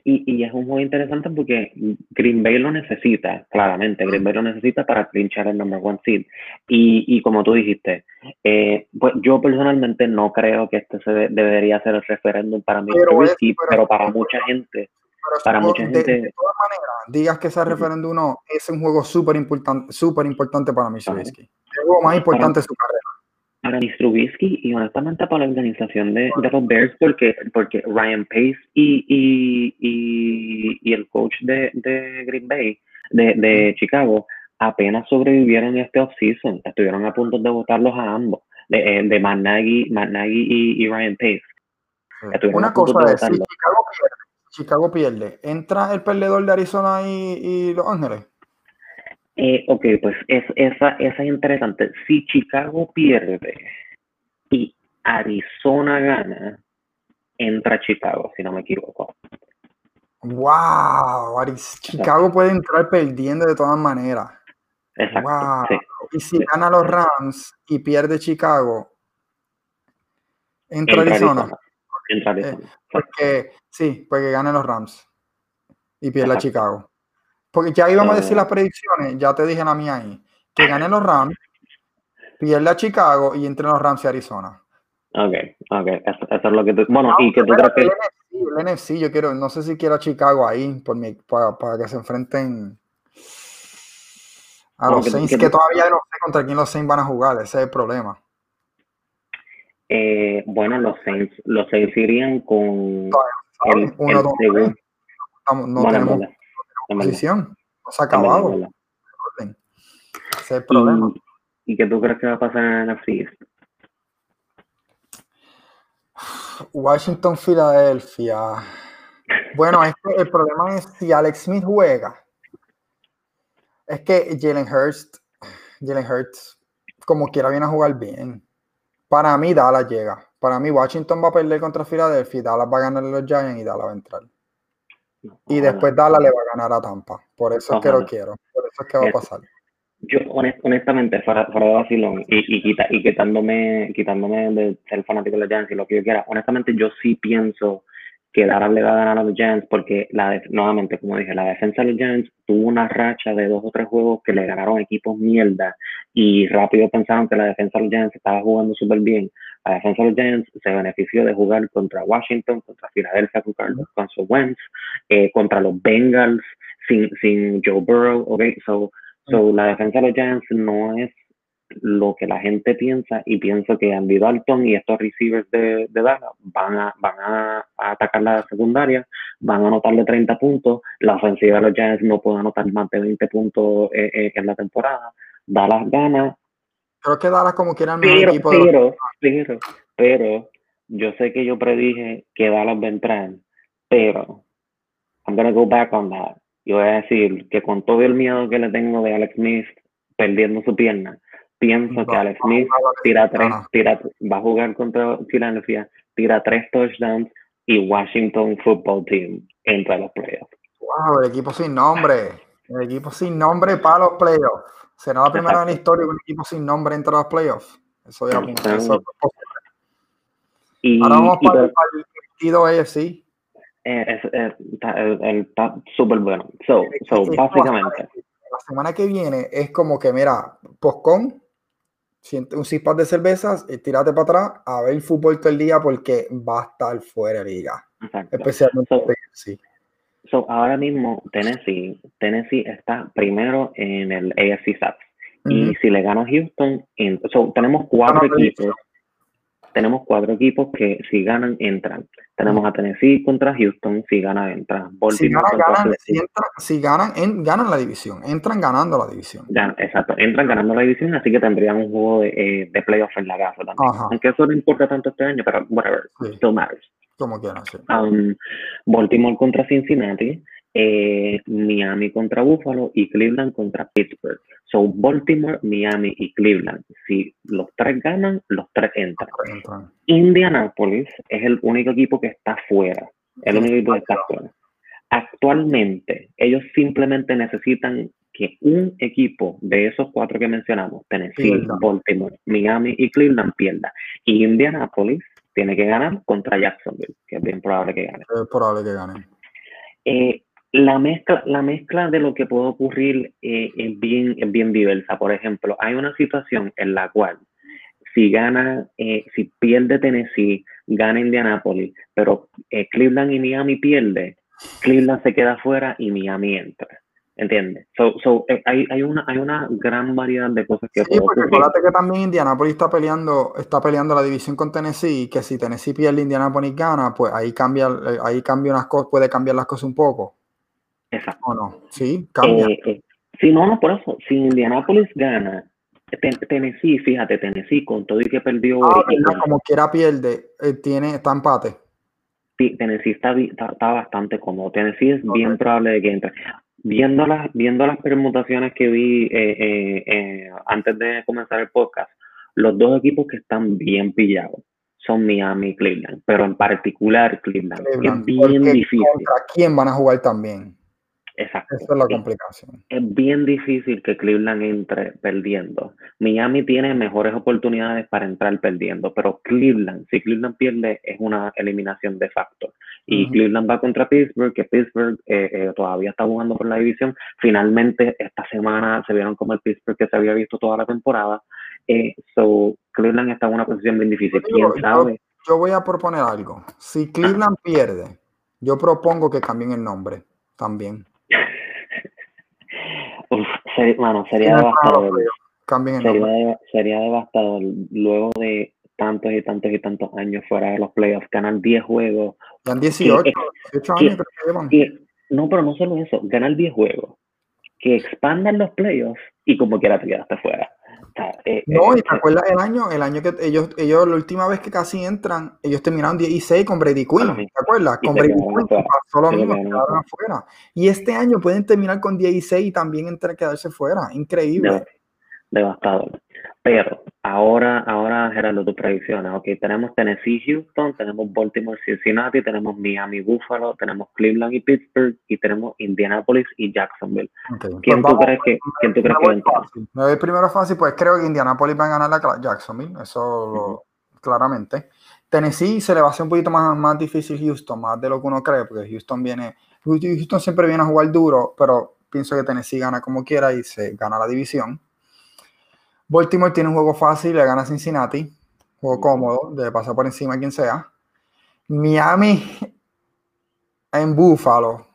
Y, y, es un juego interesante porque Green Bay lo necesita, claramente. Green Bay lo necesita para clinchar el number one seed. Y, y como tú dijiste, eh, pues yo personalmente no creo que este se debería ser el referéndum para mí, pero, pero, para mucha gente. para mucha gente. De todas maneras, digas que sea referéndum o no, es un juego súper importante, súper importante para mí, El juego más importante de su carrera. Para Mr. Whiskey y honestamente para la organización de, los Bears porque, porque Ryan Pace y, y, y, el coach de, de Green Bay, de, de Chicago, apenas sobrevivieron este offseason. Estuvieron a punto de votarlos a ambos, de, eh, de Matt Nagy, y, Ryan Pace. Una cosa es, si Chicago pierde, Chicago pierde, ¿entra el perdedor de Arizona y, Los Ángeles? Eh, ok, pues es, esa, esa es interesante. Si Chicago pierde y Arizona gana, entra Chicago, si no me equivoco. Wow, Chicago puede entrar perdiendo de todas maneras. Exacto. Y si gana los Rams y pierde Chicago, entra, Arizona. Entra Arizona. Eh, porque sí, porque ganen los Rams y pierde Chicago. Porque ya íbamos a decir las predicciones, ya te dije la mía ahí. Que ganen los Rams, pierde a Chicago y entre los Rams y Arizona. Ok, ok, eso, es lo que tú. Bueno, y que tú crees que. El NFC, yo quiero, no sé si quiero a Chicago ahí por mi, para, para que se enfrenten a los Saints, que, todavía no sé contra quién los Saints van a jugar, ese es el problema. Eh, bueno, los Saints, los Saints irían con el, Uno, el No, tenemos, posición, no se ha acabado. Ese es el problema. ¿Y, qué tú crees que va a pasar en la East? Washington, Filadelfia. Bueno, el problema es si Alex Smith juega es que Jalen Hurst, Jalen Hurts, como quiera, viene a jugar bien. Para mí, Dallas llega. Para mí, Washington va a perder contra Philadelphia, Dallas va a ganar los Giants y Dallas va a entrar. Y después Dallas le va a ganar a Tampa. Por eso es que lo quiero. Por eso es que va a pasar. Yo, honestamente, fuera, de vacilón y, y, y quitándome, quitándome de ser fanático de los Giants y lo que yo quiera, honestamente, yo sí pienso que Dallas le va a ganar a los Giants porque la nuevamente, como dije, la defensa de los Giants tuvo una racha de dos o tres juegos que le ganaron equipos mierda y rápido pensaron que la defensa de los Giants estaba jugando súper bien. La defensa de los Giants se benefició de jugar contra Washington, contra Philadelphia con Carlos su Wentz, eh, contra los Bengals sin, sin Joe Burrow, okay, so, so la defensa de los Giants no es lo que la gente piensa y pienso que Andy Dalton y estos receivers de, de Dallas van a, van a, atacar la secundaria, van a anotarle 30 puntos, la ofensiva de los Giants no puede anotar más de 20 puntos eh, eh, en la temporada, Dallas gana. Creo que Dallas como quieran pero, equipo pero, pero, pero, yo sé que yo predije que Dallas va a entrar, pero I'm gonna go back on that. Yo voy a decir que con todo el miedo que le tengo de Alex Smith perdiendo su pierna, pienso que Alex Smith tira tres, tira, va a jugar contra Philadelphia, tira tres touchdowns y Washington Football Team entra a los playoffs. Wow, el equipo sin nombre. El equipo sin nombre para los playoffs. Será la primera vez en la historia que un equipo sin nombre entra a los playoffs. Eso ya eso y, Ahora vamos para, el partido AFC. Eh, está súper bueno. So, so básicamente. La semana que viene es como que, mira, postcon un cispas de cervezas y tírate para atrás a ver el fútbol todo el día porque va a estar fuera de liga. Especialmente sí. So, ahora mismo Tennessee, Tennessee está primero en el AFC South. Y si le gana Houston, tenemos cuatro equipos tenemos cuatro equipos que si ganan, entran. Tenemos a Tennessee contra Houston, si ganan, entran. Si ganan, si, ganan, ganan la división, entran ganando la división. exacto, entran ganando la división, así que tendrían un juego de, eh, de playoff en la casa también. Aunque eso no importa tanto este año, pero whatever, still matters. Como quieran, sí. Um, Baltimore contra Cincinnati, eh, Miami contra Buffalo y Cleveland contra Pittsburgh. So Baltimore, Miami y Cleveland. Si los tres ganan, los tres entran. Indianapolis es el único equipo que está fuera. El único equipo que está fuera. Actualmente, ellos simplemente necesitan que un equipo de esos cuatro que mencionamos, Tennessee, Baltimore, Miami y Cleveland, pierda. Y Indianapolis tiene que ganar contra Jacksonville, que es bien probable que gane. Es probable que gane. Eh, la mezcla, la mezcla de lo que puede ocurrir eh, es, bien, es bien diversa. Por ejemplo, hay una situación en la cual si gana, eh, si pierde Tennessee, gana Indianapolis, pero eh, Cleveland y Miami pierde, Cleveland se queda fuera y Miami entra. ¿Entiendes? So, so, eh, hay, hay, una, hay una gran variedad de cosas que... Sí, porque acuérdate que también Indianapolis está peleando, está peleando la división con Tennessee, que si Tennessee pierde Indianapolis gana, pues ahí cambia, eh, ahí cambia unas cosas, puede cambiar las cosas un poco. Exacto. ¿O no? Sí, cambia. Eh, sí, no, no, por eso, si Indianapolis gana, Tennessee, fíjate, Tennessee con todo y que perdió... Ah, como quiera pierde, tiene, está empate. Tennessee está, está, bastante cómodo. Tennessee es bien probable de que entre viendo las, viendo las permutaciones que vi eh, eh, eh, antes de comenzar el podcast, los dos equipos que están bien pillados son Miami y Cleveland, pero en particular Cleveland, es bien difícil. ¿Contra quién van a jugar también? Exacto. Esa es la complicación. Es, bien difícil que Cleveland entre perdiendo. Miami tiene mejores oportunidades para entrar perdiendo, pero Cleveland, si Cleveland pierde, es una eliminación de facto. Y Cleveland va contra Pittsburgh, que Pittsburgh eh, eh, todavía está jugando por la división. Finalmente, esta semana se vieron como el Pittsburgh que se había visto toda la temporada. Eh, so, Cleveland está en una posición bien difícil. ¿Quién sabe? Yo voy a proponer algo. Si Cleveland pierde, yo propongo que cambien el nombre también. Uf, sería devastador. Sería, sería, devastador luego de tantos y tantos y tantos años fuera de los playoffs, ganar 10 juegos. Ganan 18, 18 años que, no, pero no solo eso, ganar 10 juegos, que expandan los playoffs y como quiera te quedaste fuera. Eh, no, eh, y te acuerdas el año, el año que ellos, ellos, la última vez que casi entran, ellos terminaron 16 con Brady Quinn, ¿te acuerdas? Con Brady Quinn pasó lo mismo, quedaron afuera. Y este año pueden terminar con 16 y también entre, quedarse fuera. Increíble. Devastador. Pero ahora, ahora Gerardo, tus predicciones. Ok, tenemos Tennessee, Houston, tenemos Baltimore, Cincinnati, tenemos Miami, Buffalo, tenemos Cleveland y Pittsburgh y tenemos Indianapolis y Jacksonville. ¿Quién, pues tú crees que, ¿Quién tú crees que Me voy primero fácil, pues creo que Indianapolis va a ganar la Jacksonville, eso claramente. Tennessee se le va a hacer un poquito más, más difícil Houston, más de lo que uno cree, porque Houston viene, Houston siempre viene a jugar duro, pero pienso que Tennessee gana como quiera y se gana la división. Baltimore tiene un juego fácil, le gana a Cincinnati, juego cómodo, de pasar por encima a quien sea. Miami en Buffalo.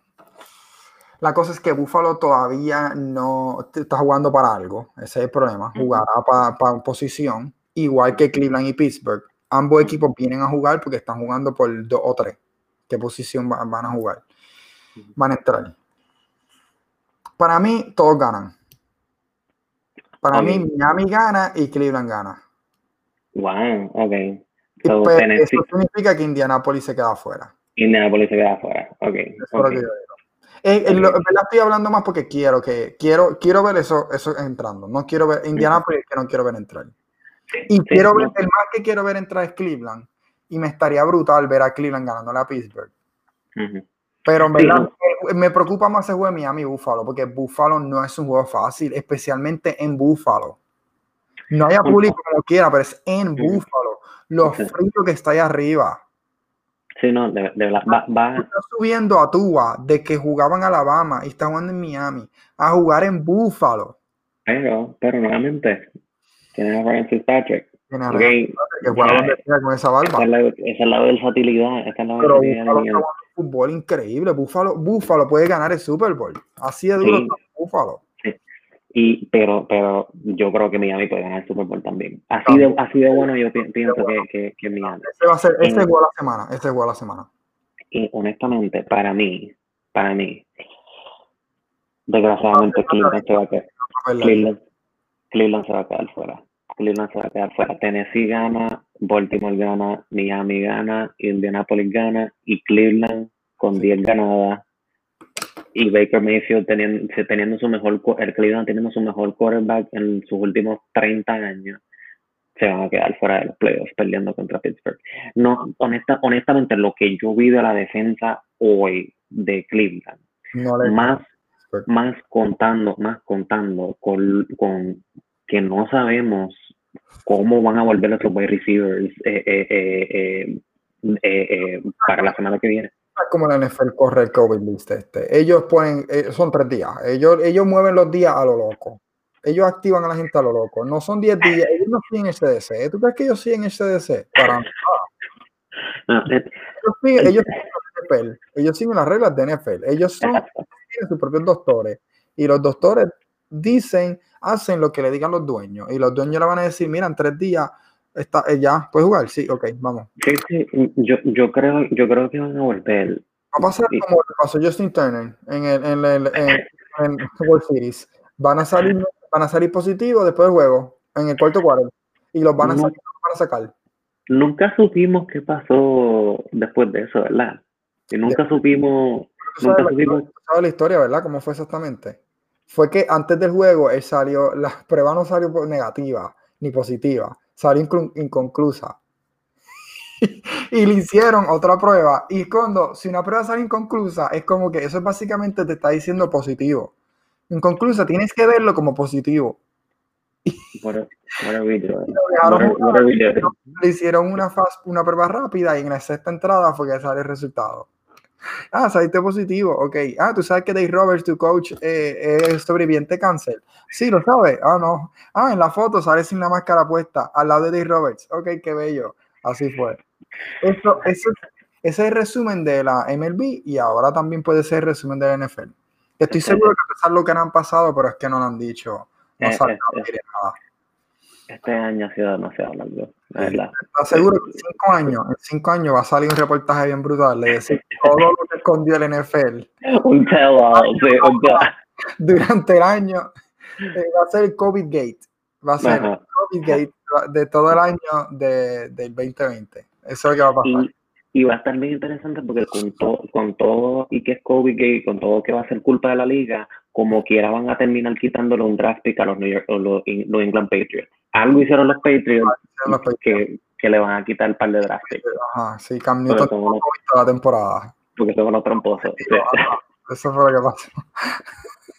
La cosa es que Buffalo todavía no está jugando para algo. Ese es el problema. Jugará para, para posición, igual que Cleveland y Pittsburgh. Ambos equipos vienen a jugar porque están jugando por dos o tres. ¿Qué posición van a jugar? Van a entrar. Para mí, todos ganan. Para mí, Miami gana y Cleveland gana. Wow, ok. Pues, eso significa que Indianapolis se queda afuera. Indianapolis se queda afuera, ok. okay. Eh, estoy hablando más porque quiero que quiero quiero ver eso eso entrando. No quiero ver Indianapolis que no quiero ver entrar. Y quiero ver el más que quiero ver entrar es Cleveland y me estaría brutal ver a Cleveland ganando a Pittsburgh. Pero me preocupa más el juego de Miami Buffalo, porque Buffalo no es un juego fácil, especialmente en Buffalo. No haya público como quiera, pero es en Buffalo. Lo frío que está ahí arriba. Sí, no, de, verdad, va, va. Está subiendo a Tua de que jugaban en Alabama y está jugando en Miami a jugar en Buffalo. Pero, pero nuevamente, tiene a Ryan Fitzpatrick. Tiene a Ryan que juega con esa barba. Esa es la, esa es la versatilidad. Esa es la pero versatilidad fútbol increíble. Búfalo, Búfalo puede ganar el Super Bowl. Así de duro está Búfalo. Sí. Y, pero, pero yo creo que Miami puede ganar el Super Bowl también. Así, de, así de bueno yo pienso que, que, que, Miami. Este va a ser, este es la semana. Este es la semana. Y honestamente, para mí, para mí, desgraciadamente Cleveland se va a quedar. Cleveland, Cleveland se va a quedar fuera. Cleveland se va a quedar fuera. Tennessee gana, Baltimore gana, Miami gana, Indianapolis gana y Cleveland con 10 ganadas. Y Baker Mayfield teniendo, teniendo su mejor, el Cleveland teniendo su mejor quarterback en sus últimos 30 años, se van a quedar fuera de los playoffs peleando contra Pittsburgh. No, honesta, honestamente, lo que yo vi de la defensa hoy de Cleveland, más, más contando, más contando con, con que no sabemos cómo van a volver los wide receivers eh, eh, eh, para la semana que viene. Como la NFL corre el COVID list este. Ellos ponen, son tres días. Ellos, ellos mueven los días a lo loco. Ellos activan a la gente a lo loco. No son diez días. Ellos no siguen el CDC. ¿Tú crees que ellos siguen el CDC? Para ellos, siguen, ellos, siguen las reglas de NFL. Ellos son, tienen sus propios doctores Y los doctores dicen, hacen lo que le digan los dueños. Y los dueños le van a decir, mira, en tres días está, eh, ya, ¿puedes jugar? Sí, ok, vamos. Sí, sí, yo, yo, creo, yo creo que van a volver. Va a pasar como pasó Justin Turner en el, en el en, World Series. Van a salir, van a salir positivos después del juego, en el cuarto cuarto. Y los van a, van a sacar. Nunca supimos qué pasó después de eso, ¿verdad? Y nunca supimos. Nunca supimos. la historia, ¿verdad? ¿Cómo fue exactamente? Fue que antes del juego él salió, la prueba no salió negativa ni positiva, salió inconclusa. y le hicieron otra prueba. Y cuando, si una prueba sale inconclusa, es como que eso básicamente te está diciendo positivo. Inconclusa, tienes que verlo como positivo. Bueno, video. Le hicieron una, una prueba rápida y en la sexta entrada fue que sale el resultado. Ah, saliste positivo, ok. Ah, tú sabes que Dave Roberts, tu coach, eh, es sobreviviente cáncer. Sí, lo sabes. Ah, no. Ah, en la foto sale sin la máscara puesta, al lado de Dave Roberts. Ok, qué bello. Así fue. Eso, eso, ese es el resumen de la MLB y ahora también puede ser el resumen de la NFL. Estoy seguro que es lo que han pasado, pero es que no lo han dicho. No eh, saben eh, nada. Este año ha sido demasiado largo, la verdad. Aseguro que en cinco años, en cinco años va a salir un reportaje bien brutal de decir todo lo que escondió el NFL. un tell all, Durante el año eh, va a ser el COVID Gate. Va a ser el COVID Gate de todo el año de, del 2020. Eso es lo que va a pasar. Y, va a estar bien interesante porque con, con todo y que es COVID Gate, con todo que va a ser culpa de la liga, como quiera van a terminar quitándole un draft pick a los, New York, los, los England Patriots algo hicieron los Patriots, Que, que, le van a quitar el par de draft Ajá, sí, Cam Newton unos, la temporada. Porque son unos tramposos. Eso fue lo que pasó.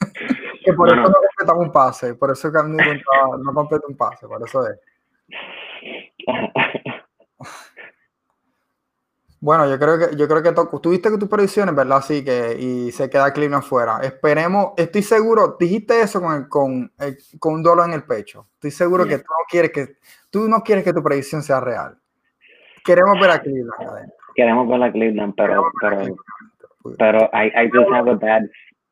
que por eso no completamos un pase, por eso Cam Newton no completa un pase, por eso es. Bueno, yo creo que yo creo que tuviste que tus predicciones, ¿verdad? Así que y se queda Cleveland fuera. Esperemos, estoy seguro, dijiste eso con con, con un dolor en el pecho. Estoy seguro que tú no quieres que tú no quieres que tu predicción sea real. Queremos ver a Cleveland adentro. Queremos ver a Cleveland, pero pero pero I, I just have a bad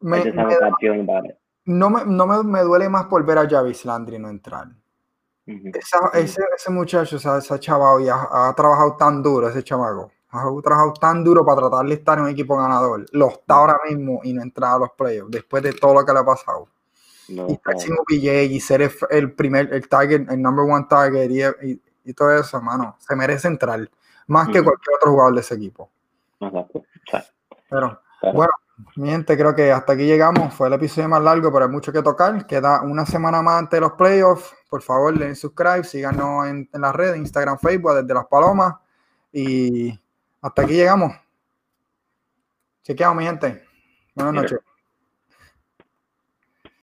I just have a bad feeling about it. No me, no me, me duele más por ver a Javis Landry no entrar. ese, ese, muchacho, ese chaval, y ha, ha, trabajado tan duro, ese chamaco ha trabajado tan duro para tratar de estar en un equipo ganador. Lo está ahora mismo y no entrar a los playoffs después de todo lo que le ha pasado. No, y estar sin y ser el, primer, el target, el number one target y, y, todo eso, hermano, se merece entrar más que cualquier otro jugador de ese equipo. Pero, bueno, mi gente, creo que hasta aquí llegamos. Fue el episodio más largo, pero hay mucho que tocar. Queda una semana más antes de los playoffs. Por favor, den subscribe, síganos en, en las redes, Instagram, Facebook, desde Las Palomas. Y hasta aquí llegamos. Chequeamos, mi gente. Buenas noches.